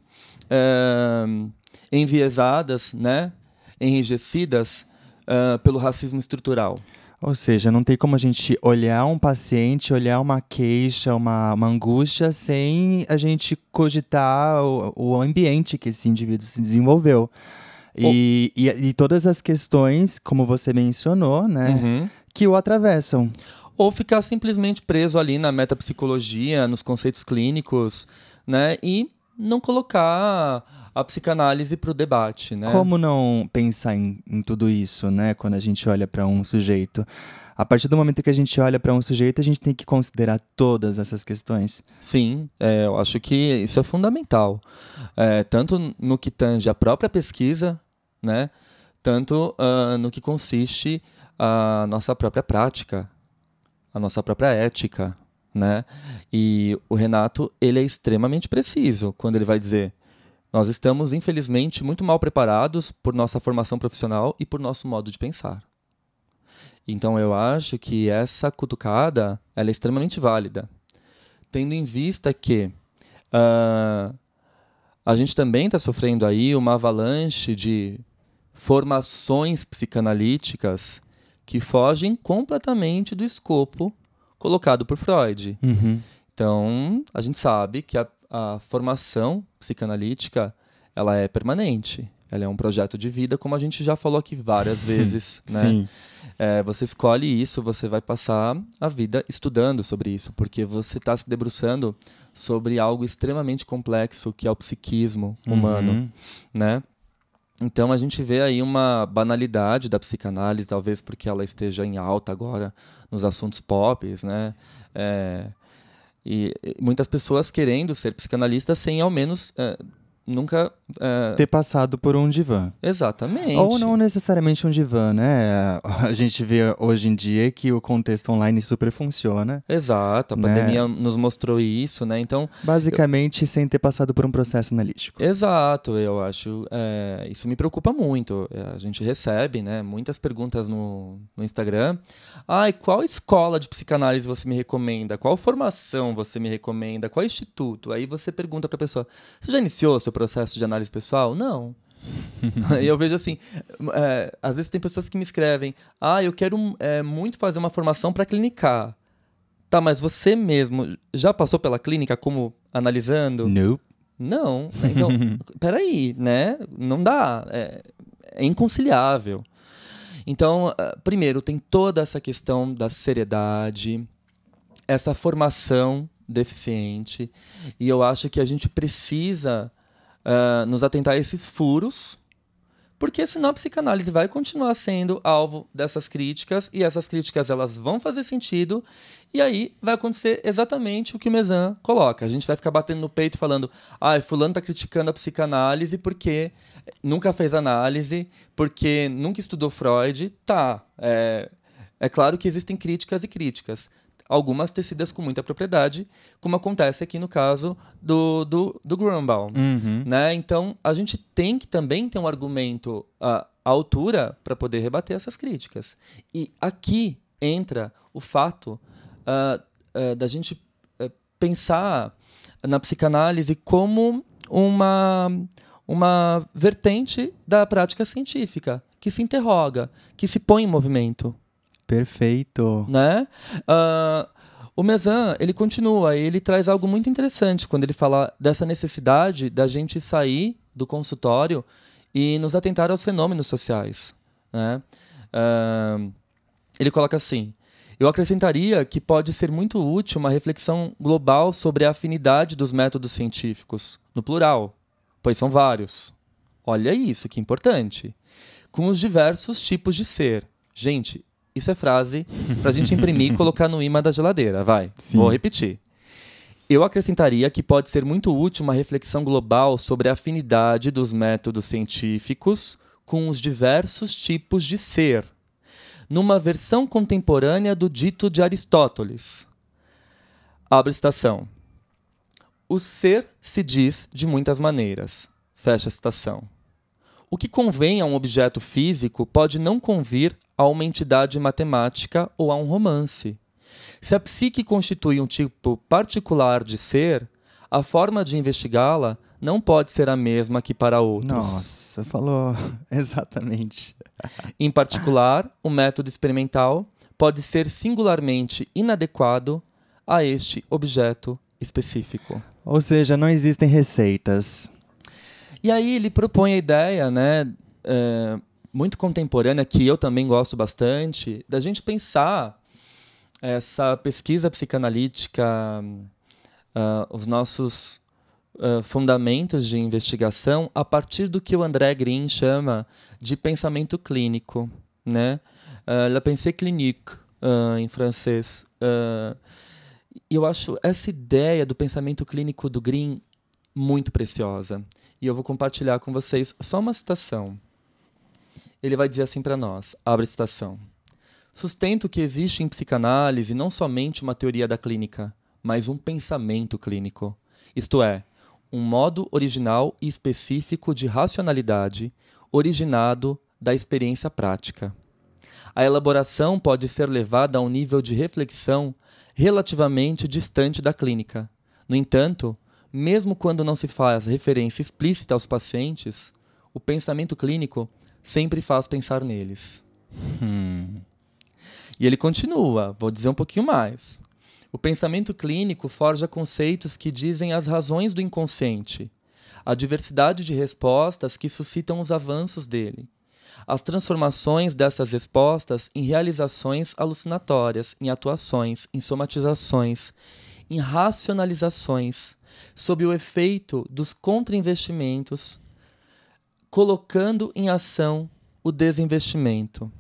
ah, enviesadas, né? enrijecidas ah, pelo racismo estrutural. Ou seja, não tem como a gente olhar um paciente, olhar uma queixa, uma, uma angústia, sem a gente cogitar o, o ambiente que esse indivíduo se desenvolveu. E, e, e todas as questões, como você mencionou, né, Uhum. que o atravessam. Ou ficar simplesmente preso ali na metapsicologia, nos conceitos clínicos, né? E não colocar a psicanálise para o debate, né? Como não pensar em, em tudo isso, né, quando a gente olha para um sujeito? A partir do momento que a gente olha para um sujeito, a gente tem que considerar todas essas questões. Sim, é, eu acho que isso é fundamental. É, tanto no que tange a própria pesquisa, né? Tanto ah, no que consiste a nossa própria prática, a nossa própria ética, né? E o Renato, ele é extremamente preciso quando ele vai dizer nós estamos, infelizmente, muito mal preparados por nossa formação profissional e por nosso modo de pensar. Então eu acho que essa cutucada ela é extremamente válida tendo em vista que ah, a gente também está sofrendo aí uma avalanche de formações psicanalíticas que fogem completamente do escopo colocado por Freud. Então, a gente sabe que a, a formação psicanalítica ela é permanente. Ela é um projeto de vida, como a gente já falou aqui várias vezes. né? Sim. É, você escolhe isso, você vai passar a vida estudando sobre isso, porque você está se debruçando sobre algo extremamente complexo que é o psiquismo humano, Uhum. né? Então a gente vê aí uma banalidade da psicanálise, talvez porque ela esteja em alta agora nos assuntos pop, né? É, e e muitas pessoas querendo ser psicanalistas sem ao menos é, nunca é, Ter passado por um divã. exatamente Ou não necessariamente um divã, né? A gente vê hoje em dia que o contexto online super funciona. Exato, a Né? pandemia nos mostrou isso, né? Então, Basicamente, sem ter passado por um processo analítico. exato, eu acho. é, isso me preocupa muito. É, A gente recebe, né, muitas perguntas no, no Instagram. Ai, qual escola de psicanálise você me recomenda? Qual formação você me recomenda? Qual instituto? Aí você pergunta para a pessoa: você já iniciou seu processo de análise pessoal? Não. e eu vejo assim, é, às vezes tem pessoas que me escrevem: ah, eu quero é, muito fazer uma formação para clinicar. Tá, mas você mesmo já passou pela clínica como analisando? Nope. Não. Então, peraí, né? Não dá. É, é inconciliável. Então, ah, primeiro, tem toda essa questão da seriedade, essa formação deficiente, e eu acho que a gente precisa ah, nos atentar a esses furos, porque senão a psicanálise vai continuar sendo alvo dessas críticas, e essas críticas elas vão fazer sentido, e aí vai acontecer exatamente o que o Mezan coloca. A gente vai ficar batendo no peito falando: ah, fulano tá criticando a psicanálise porque nunca fez análise, porque nunca estudou Freud. Tá, é, é claro que existem críticas e críticas. Algumas tecidas com muita propriedade, como acontece aqui no caso do, do, do Grunbaum. Uhum. Né? Então, a gente tem que também ter um argumento à, à altura para poder rebater essas críticas. E aqui entra o fato uh, uh, da gente uh, pensar na psicanálise como uma, uma vertente da prática científica que se interroga, que se põe em movimento. Perfeito. Né? o Mezan, ele continua ele traz algo muito interessante quando ele fala dessa necessidade da gente sair do consultório e nos atentar aos fenômenos sociais. Né? Uh, ele coloca assim: eu acrescentaria que pode ser muito útil uma reflexão global sobre a afinidade dos métodos científicos, no plural, pois são vários. Olha isso, que importante. Com os diversos tipos de ser. Gente, isso é frase para a gente imprimir e colocar no imã da geladeira. Vai, Sim. vou repetir. Eu acrescentaria que pode ser muito útil uma reflexão global sobre a afinidade dos métodos científicos com os diversos tipos de ser, numa versão contemporânea do dito de Aristóteles. Abre citação. O ser se diz de muitas maneiras. Fecha a citação. O que convém a um objeto físico pode não convir a uma entidade matemática ou a um romance. Se a psique constitui um tipo particular de ser, a forma de investigá-la não pode ser a mesma que para outros. Nossa, falou exatamente. em particular, o método experimental pode ser singularmente inadequado a este objeto específico. Ou seja, não existem receitas. E aí ele propõe a ideia, né, é, muito contemporânea, que eu também gosto bastante, da gente pensar essa pesquisa psicanalítica, uh, os nossos uh, fundamentos de investigação a partir do que o André Green chama de pensamento clínico, né? Uh, la pensée clinique, uh, em francês. Uh, eu acho essa ideia do pensamento clínico do Green muito preciosa. E eu vou compartilhar com vocês só uma citação. Ele vai dizer assim para nós, abre citação. Sustento que existe em psicanálise não somente uma teoria da clínica, mas um pensamento clínico. Isto é, um modo original e específico de racionalidade, originado da experiência prática. A elaboração pode ser levada a um nível de reflexão relativamente distante da clínica. No entanto, mesmo quando não se faz referência explícita aos pacientes, o pensamento clínico sempre faz pensar neles. Hum. E ele continua, vou dizer um pouquinho mais. O pensamento clínico forja conceitos que dizem as razões do inconsciente, a diversidade de respostas que suscitam os avanços dele, as transformações dessas respostas em realizações alucinatórias, em atuações, em somatizações, em racionalizações, sob o efeito dos contrainvestimentos, colocando em ação o desinvestimento.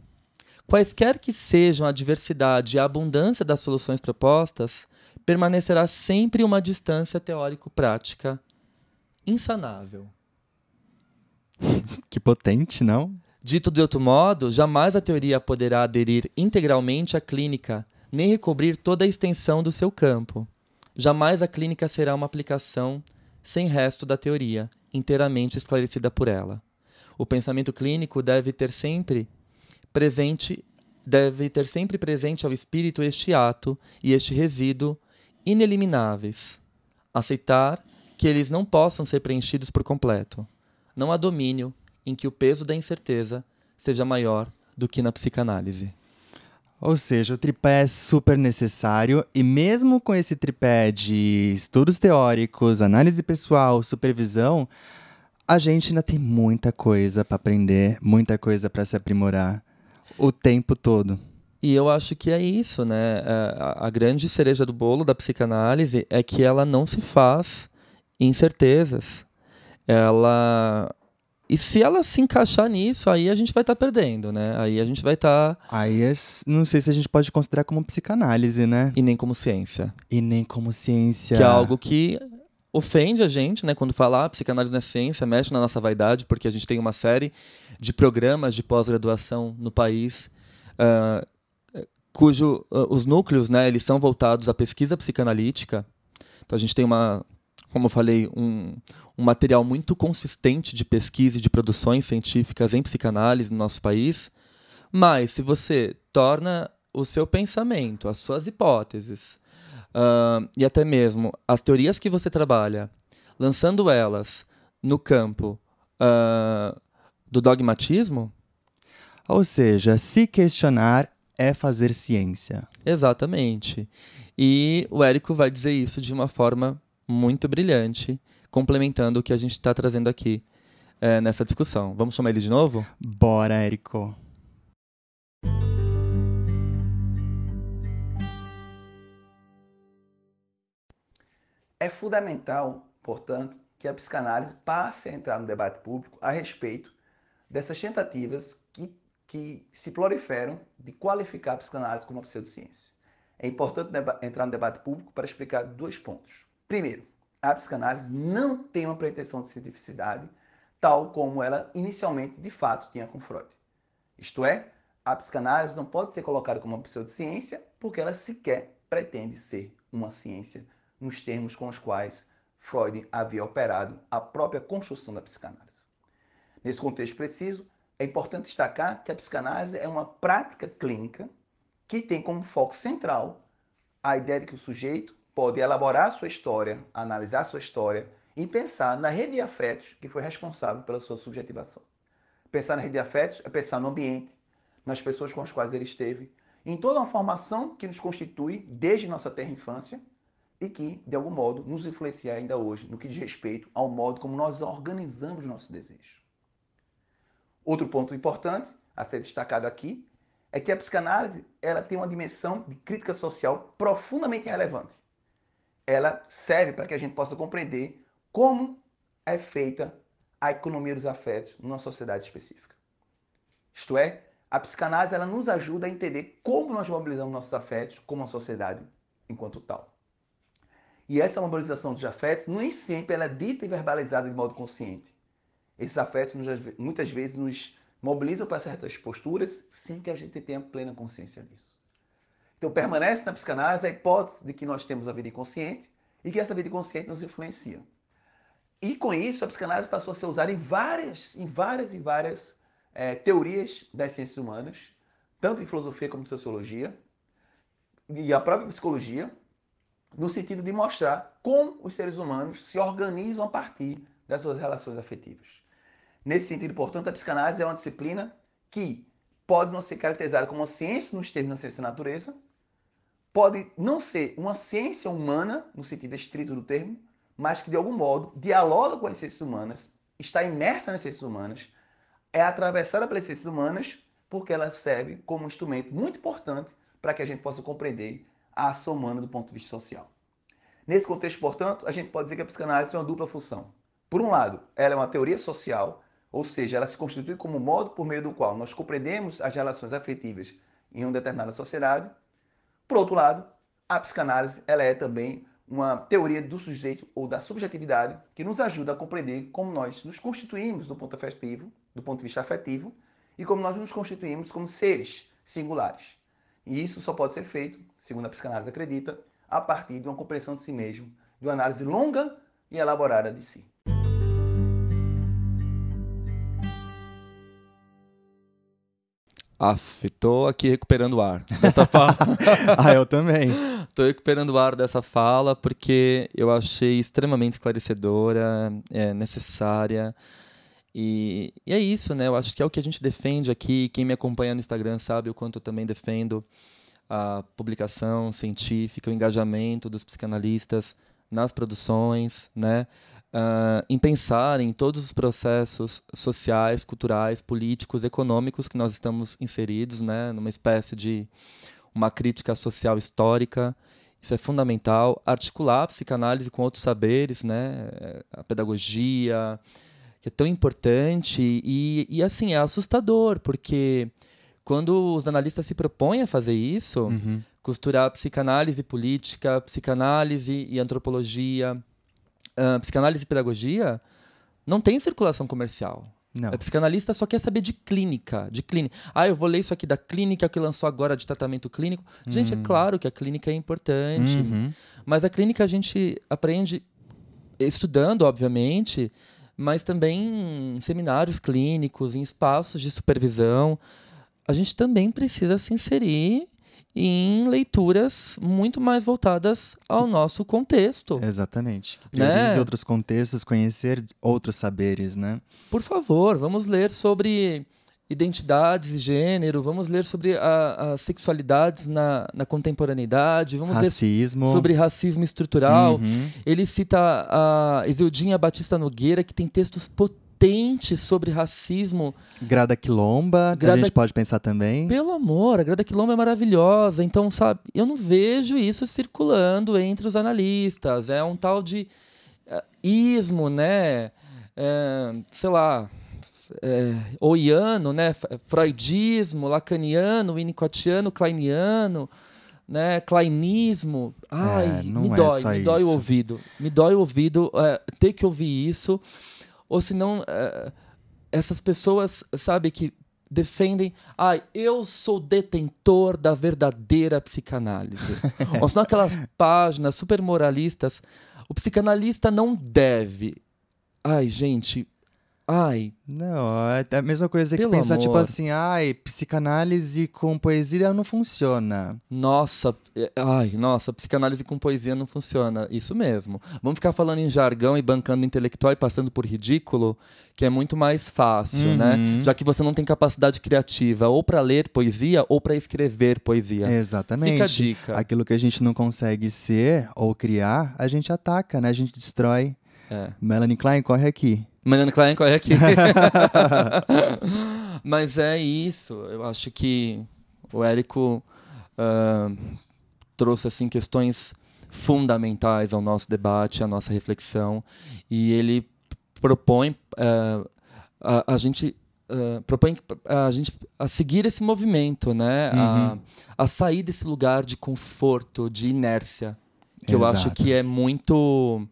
Quaisquer que sejam a diversidade e a abundância das soluções propostas, permanecerá sempre uma distância teórico-prática insanável. Que potente, não? Dito de outro modo, jamais a teoria poderá aderir integralmente à clínica, nem recobrir toda a extensão do seu campo. Jamais a clínica será uma aplicação sem resto da teoria, inteiramente esclarecida por ela. O pensamento clínico deve ter sempre presente deve ter sempre presente ao espírito este ato e este resíduo inelimináveis. Aceitar que eles não possam ser preenchidos por completo. Não há domínio em que o peso da incerteza seja maior do que na psicanálise. Ou seja, o tripé é super necessário e mesmo com esse tripé de estudos teóricos, análise pessoal, supervisão, a gente ainda tem muita coisa para aprender, muita coisa para se aprimorar o tempo todo. E eu acho que é isso, né? É, a, grande cereja do bolo da psicanálise é que ela não se faz em certezas. Ela e se ela se encaixar nisso, aí a gente vai estar tá perdendo, né? Aí a gente vai estar. Tá... Aí é, não sei se a gente pode considerar como psicanálise, né? E nem como ciência. E nem como ciência. Que é algo que ofende a gente, né? Quando falar ah, psicanálise não é ciência, mexe na nossa vaidade, porque a gente tem uma série de programas de pós-graduação no país. Uh, cujo uh, os núcleos, né, eles são voltados à pesquisa psicanalítica. Então a gente tem uma, como eu falei, um, um material muito consistente de pesquisa e de produções científicas em psicanálise no nosso país. Mas se você torna o seu pensamento, as suas hipóteses uh, e até mesmo as teorias que você trabalha, lançando elas no campo uh, do dogmatismo. Ou seja, se questionar é fazer ciência. Exatamente. E o Érico vai dizer isso de uma forma muito brilhante, complementando o que a gente está trazendo aqui é, nessa discussão. Vamos chamar ele de novo? Bora, Érico. É fundamental, portanto, que a psicanálise passe a entrar no debate público a respeito dessas tentativas que, que se proliferam de qualificar a psicanálise como uma pseudociência. É importante entrar no debate público para explicar dois pontos. Primeiro, a psicanálise não tem uma pretensão de cientificidade, tal como ela inicialmente de fato tinha com Freud. Isto é, a psicanálise não pode ser colocada como uma pseudociência porque ela sequer pretende ser uma ciência nos termos com os quais Freud havia operado a própria construção da psicanálise. Nesse contexto preciso, é importante destacar que a psicanálise é uma prática clínica que tem como foco central a ideia de que o sujeito pode elaborar sua história, analisar sua história e pensar na rede de afetos que foi responsável pela sua subjetivação. Pensar na rede de afetos é pensar no ambiente, nas pessoas com as quais ele esteve, em toda uma formação que nos constitui desde nossa terra infância e que, de algum modo, nos influencia ainda hoje no que diz respeito ao modo como nós organizamos nossos desejos. Outro ponto importante a ser destacado aqui é que a psicanálise ela tem uma dimensão de crítica social profundamente relevante. Ela serve para que a gente possa compreender como é feita a economia dos afetos numa sociedade específica. Isto é, a psicanálise ela nos ajuda a entender como nós mobilizamos nossos afetos como uma sociedade enquanto tal. E essa mobilização dos afetos nem sempre ela é dita e verbalizada de modo consciente. Esses afetos muitas vezes nos mobilizam para certas posturas sem que a gente tenha plena consciência disso. Então permanece na psicanálise a hipótese de que nós temos a vida inconsciente e que essa vida inconsciente nos influencia. E com isso a psicanálise passou a ser usada em várias, em várias e várias é, teorias das ciências humanas, tanto em filosofia como em sociologia, e a própria psicologia, no sentido de mostrar como os seres humanos se organizam a partir das suas relações afetivas. Nesse sentido, portanto, a psicanálise é uma disciplina que pode não ser caracterizada como uma ciência nos termos da ciência da natureza, pode não ser uma ciência humana, no sentido estrito do termo, mas que de algum modo dialoga com as ciências humanas, está imersa nas ciências humanas, é atravessada pelas ciências humanas, porque ela serve como um instrumento muito importante para que a gente possa compreender a ação humana do ponto de vista social. Nesse contexto, portanto, a gente pode dizer que a psicanálise tem uma dupla função. Por um lado, ela é uma teoria social, ou seja, ela se constitui como um modo por meio do qual nós compreendemos as relações afetivas em uma determinada sociedade. Por outro lado, a psicanálise ela é também uma teoria do sujeito ou da subjetividade que nos ajuda a compreender como nós nos constituímos do ponto afetivo, do ponto de vista afetivo, e como nós nos constituímos como seres singulares. E isso só pode ser feito, segundo a psicanálise acredita, a partir de uma compreensão de si mesmo, de uma análise longa e elaborada de si. Aff, tô aqui recuperando o ar dessa fala. ah, eu também. tô recuperando o ar dessa fala porque eu achei extremamente esclarecedora, é, necessária. E, e, é isso, né? Eu acho que é o que a gente defende aqui. Quem me acompanha no Instagram sabe o quanto eu também defendo a publicação científica, o engajamento dos psicanalistas nas produções, né? Uh, em pensar em todos os processos sociais, culturais, políticos, econômicos que nós estamos inseridos, né? Numa espécie de uma crítica social histórica. Isso é fundamental. Articular a psicanálise com outros saberes, né? A pedagogia, que é tão importante e, e assim é assustador porque quando os analistas se propõem a fazer isso, uhum. costurar psicanálise política, psicanálise e antropologia, uh, psicanálise e pedagogia, não tem circulação comercial. Não. A psicanalista só quer saber de clínica, de clínica. Ah, eu vou ler isso aqui da clínica que lançou agora de tratamento clínico. Gente, é uhum. claro que a clínica é importante, uhum. mas a clínica a gente aprende estudando, obviamente, mas também em seminários clínicos, em espaços de supervisão. A gente também precisa se inserir em leituras muito mais voltadas ao nosso contexto. Exatamente. Priorize Né? outros contextos, conhecer outros saberes, né? Por favor, vamos ler sobre identidades e gênero, vamos ler sobre as sexualidades na, na contemporaneidade, vamos Racismo. ler sobre racismo estrutural. Uhum. Ele cita a Exildinha Batista Nogueira, que tem textos potentes sobre racismo. Grada Quilomba, que a Grada- gente pode pensar também. Pelo amor, a Grada Quilombo é maravilhosa. Então, sabe, eu não vejo isso circulando entre os analistas. É um tal de eh, ismo, né? É, sei lá, é, oiano, né? Freudismo, lacaniano, winnicottiano, kleiniano, né? Kleinismo. Ai, É, não me é dói, só me dói o isso. ouvido. Me dói o ouvido é, ter que ouvir isso. Ou senão, é, essas pessoas, sabe, que defendem, ai, eu sou detentor da verdadeira psicanálise. Ou senão aquelas páginas super moralistas, o psicanalista não deve. Ai, gente, ai, Não, é a mesma coisa que pensar, tipo amor. assim, ai, psicanálise com poesia não funciona. nossa, é, ai, nossa, psicanálise com poesia não funciona. Isso mesmo. Vamos ficar falando em jargão e bancando intelectual e passando por ridículo, que é muito mais fácil, né? Uhum. Já que você não tem capacidade criativa ou para ler poesia ou para escrever poesia. Exatamente. Fica a dica. Aquilo que a gente não consegue ser ou criar, a gente ataca, né? A gente destrói. É. Melanie Klein, corre aqui. Mariana Klein corre aqui. Mas é isso. Eu acho que o Érico ah, trouxe assim questões fundamentais ao nosso debate, à nossa reflexão, e ele propõe ah, a, a gente ah, propõe a gente a seguir esse movimento, né? A, a sair desse lugar de conforto, de inércia, que eu acho Exato. que é muito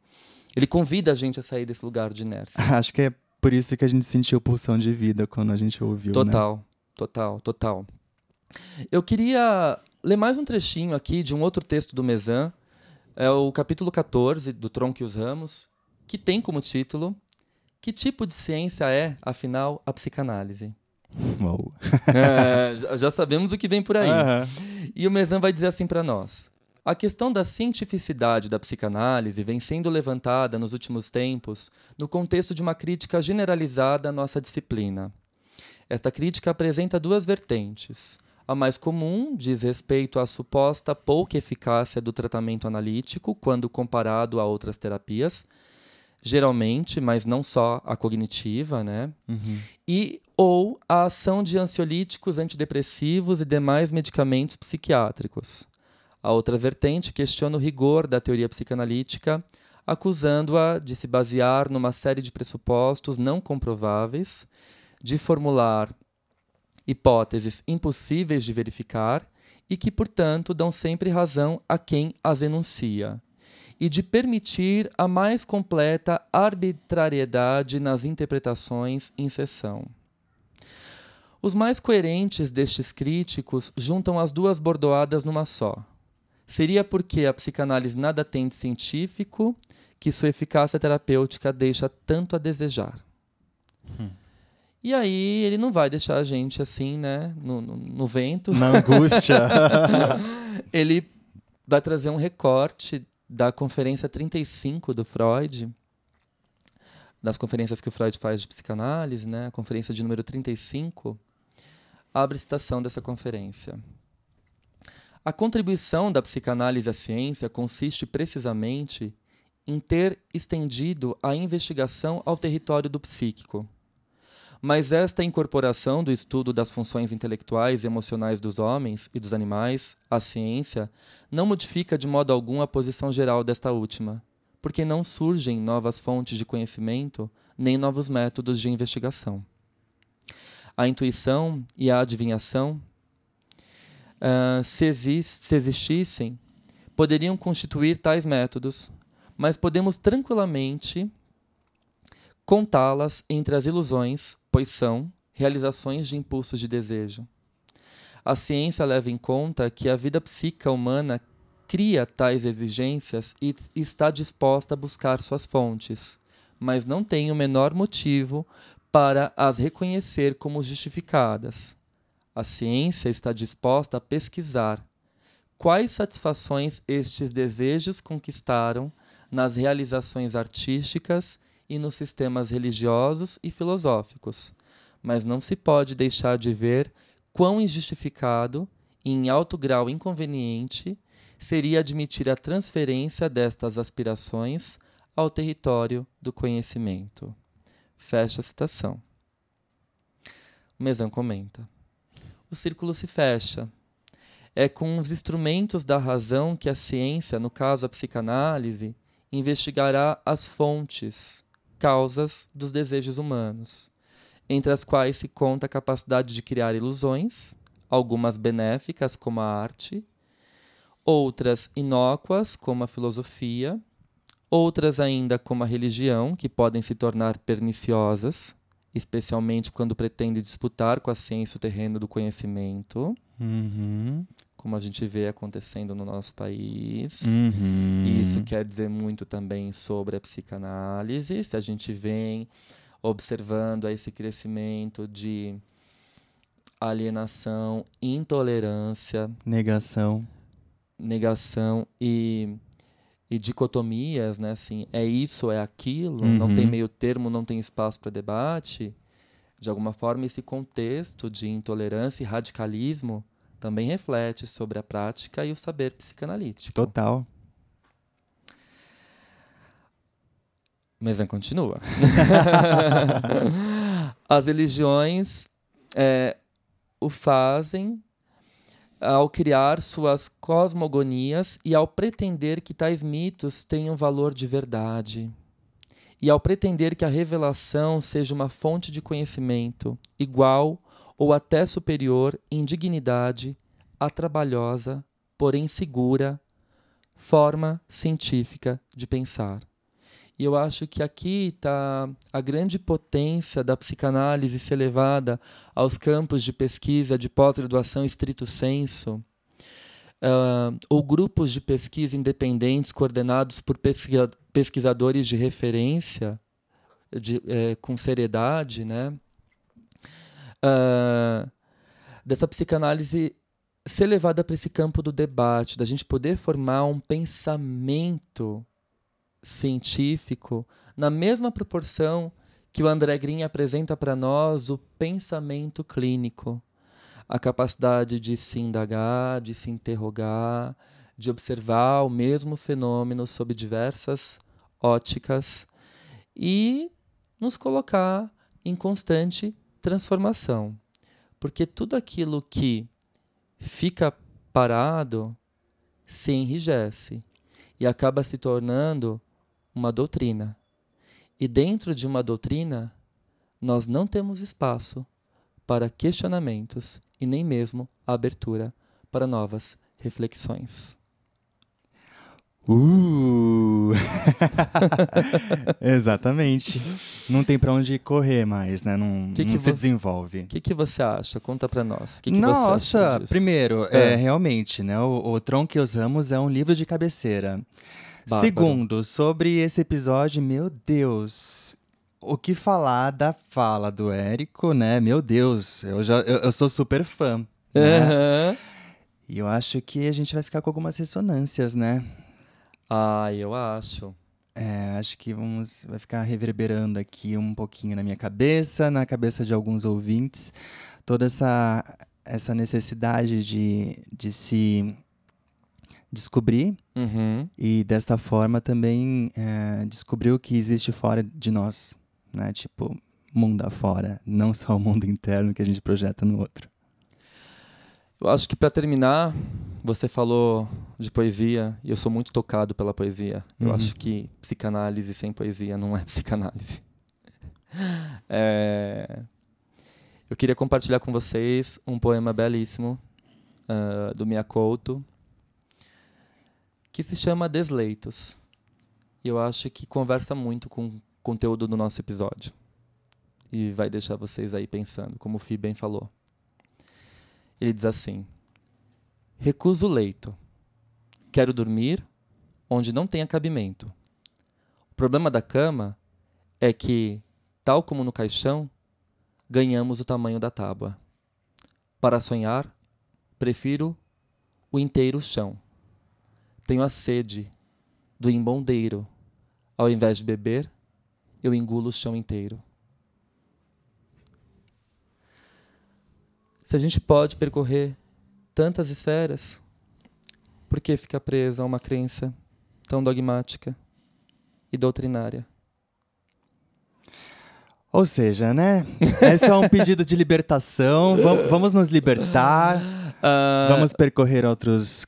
ele convida a gente a sair desse lugar de inércia. Acho que é por isso que a gente sentiu pulsão de vida quando a gente ouviu, né? Total, total, total. Eu queria ler mais um trechinho aqui de um outro texto do Mezan, é o capítulo 14 do Tronco e os Ramos, que tem como título Que tipo de ciência é, afinal, a psicanálise? Uou. É, já- sabemos o que vem por aí. E o Mezan vai dizer assim para nós: A questão da cientificidade da psicanálise vem sendo levantada nos últimos tempos no contexto de uma crítica generalizada à nossa disciplina. Esta crítica apresenta duas vertentes. A mais comum diz respeito à suposta pouca eficácia do tratamento analítico quando comparado a outras terapias, geralmente, mas não só a cognitiva, né? Uhum. e ou a ação de ansiolíticos, antidepressivos e demais medicamentos psiquiátricos. A outra vertente questiona o rigor da teoria psicanalítica, acusando-a de se basear numa série de pressupostos não comprováveis, de formular hipóteses impossíveis de verificar e que, portanto, dão sempre razão a quem as enuncia, e de permitir a mais completa arbitrariedade nas interpretações em sessão. Os mais coerentes destes críticos juntam as duas bordoadas numa só. Seria porque a psicanálise nada tem de científico que sua eficácia terapêutica deixa tanto a desejar. E aí ele não vai deixar a gente assim, né, no, no, no vento. Na angústia. Ele vai trazer um recorte da conferência 35 do Freud, das conferências que o Freud faz de psicanálise, né? A conferência de número 35, abre citação dessa conferência. A contribuição da psicanálise à ciência consiste precisamente em ter estendido a investigação ao território do psíquico. Mas esta incorporação do estudo das funções intelectuais e emocionais dos homens e dos animais à ciência não modifica de modo algum a posição geral desta última, porque não surgem novas fontes de conhecimento nem novos métodos de investigação. A intuição e a adivinhação, ah, se, exis- se existissem, poderiam constituir tais métodos, mas podemos tranquilamente contá-las entre as ilusões, pois são realizações de impulsos de desejo. A ciência leva em conta que a vida psíquica humana cria tais exigências e está disposta a buscar suas fontes, mas não tem o menor motivo para as reconhecer como justificadas. A ciência está disposta a pesquisar, quais satisfações estes desejos conquistaram nas realizações artísticas e nos sistemas religiosos e filosóficos, mas não se pode deixar de ver quão injustificado e em alto grau inconveniente seria admitir a transferência destas aspirações ao território do conhecimento. Fecha a citação. O Mesan comenta: O círculo se fecha. É com os instrumentos da razão que a ciência, no caso a psicanálise, investigará as fontes, causas dos desejos humanos, entre as quais se conta a capacidade de criar ilusões, algumas benéficas, como a arte, outras inócuas, como a filosofia, outras ainda, como a religião, que podem se tornar perniciosas, especialmente quando pretende disputar com a ciência o terreno do conhecimento, Uhum. como a gente vê acontecendo no nosso país. Uhum. Isso quer dizer muito também sobre a psicanálise. Se a gente vem observando esse crescimento de alienação, intolerância, Negação. negação e, e dicotomias, né? Assim, é isso, é aquilo, não tem Uhum. meio termo, não tem espaço para debate. De alguma forma, esse contexto de intolerância e radicalismo também reflete sobre a prática e o saber psicanalítico. Total. Mas não continua. As religiões é, o fazem ao criar suas cosmogonias e ao pretender que tais mitos tenham valor de verdade. E ao pretender que a revelação seja uma fonte de conhecimento igual ou até superior em dignidade à trabalhosa, porém segura, forma científica de pensar. E eu acho que aqui está a grande potência da psicanálise ser levada aos campos de pesquisa de pós-graduação estrito senso, ah, ou grupos de pesquisa independentes coordenados por pesquisa- pesquisadores de referência, de, eh, com seriedade, né? Ah, dessa psicanálise ser levada para esse campo do debate, da gente poder formar um pensamento científico na mesma proporção que o André Green apresenta para nós o pensamento clínico, a capacidade de se indagar, de se interrogar, de observar o mesmo fenômeno sob diversas óticas e nos colocar em constante transformação. Porque tudo aquilo que fica parado se enrijece e acaba se tornando uma doutrina. E dentro de uma doutrina, nós não temos espaço para questionamentos e nem mesmo abertura para novas reflexões. Uh! Exatamente. Não tem pra onde correr mais, né? Não, Que que não se você- desenvolve. O que, que você acha? Conta para nós. Que, que Nossa, primeiro, é. É. realmente, né? O, o Tron que usamos é um livro de cabeceira. Segundo, sobre esse episódio, meu Deus, o que falar da fala do Érico, né? Meu Deus, eu já eu, eu sou super fã. Né? Aham. E eu acho que a gente vai ficar com algumas ressonâncias, né? Ah, eu acho. É, acho que vamos, vai ficar reverberando aqui um pouquinho na minha cabeça, na cabeça de alguns ouvintes, toda essa, essa necessidade de, de se descobrir Uhum. e desta forma também é, descobrir o que existe fora de nós, né? Tipo, mundo afora, não só o mundo interno que a gente projeta no outro. Eu acho que para terminar, você falou de poesia e eu sou muito tocado pela poesia. Eu Uhum. acho que psicanálise sem poesia não é psicanálise. É, Eu queria compartilhar com vocês um poema belíssimo ah, do Miyakoto que se chama Desleitos. E eu acho que conversa muito com o conteúdo do nosso episódio. E vai deixar vocês aí pensando, como o Fi bem falou. Ele diz assim: Recuso o leito. Quero dormir onde não tenha cabimento. O problema da cama é que, tal como no caixão, ganhamos o tamanho da tábua. Para sonhar, prefiro o inteiro chão. Tenho a sede do embondeiro. Ao invés de beber, eu engulo o chão inteiro. Se a gente pode percorrer tantas esferas, por que ficar preso a uma crença tão dogmática e doutrinária? Ou seja, né? É só um pedido de libertação. Vam- Vamos nos libertar. Ah, Vamos percorrer outros,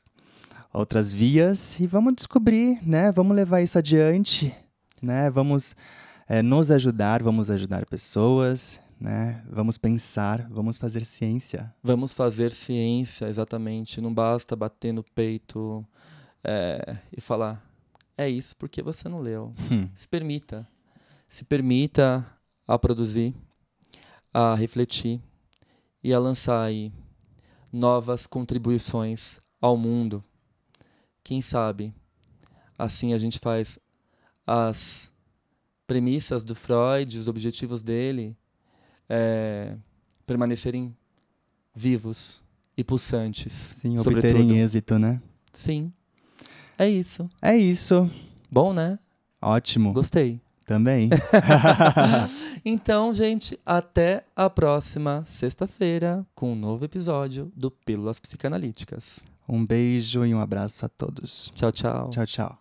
outras vias e vamos descobrir, né? Vamos levar isso adiante, né? Vamos eh, nos ajudar, vamos ajudar pessoas, né? Vamos pensar, vamos fazer ciência. Vamos fazer ciência, exatamente. Não basta bater no peito é, e falar, é isso porque você não leu. Hum. Se permita. Se permita a produzir, a refletir e a lançar aí novas contribuições ao mundo. Quem sabe assim a gente faz as premissas do Freud, os objetivos dele é, permanecerem vivos e pulsantes. Sim, sobretudo. obterem êxito, né? Sim. É isso. É isso. Bom, né? Ótimo. Gostei. Também. Então, gente, até a próxima sexta-feira com um novo episódio do Pílulas Psicanalíticas. Um beijo e um abraço a todos. Tchau, tchau. Tchau, tchau.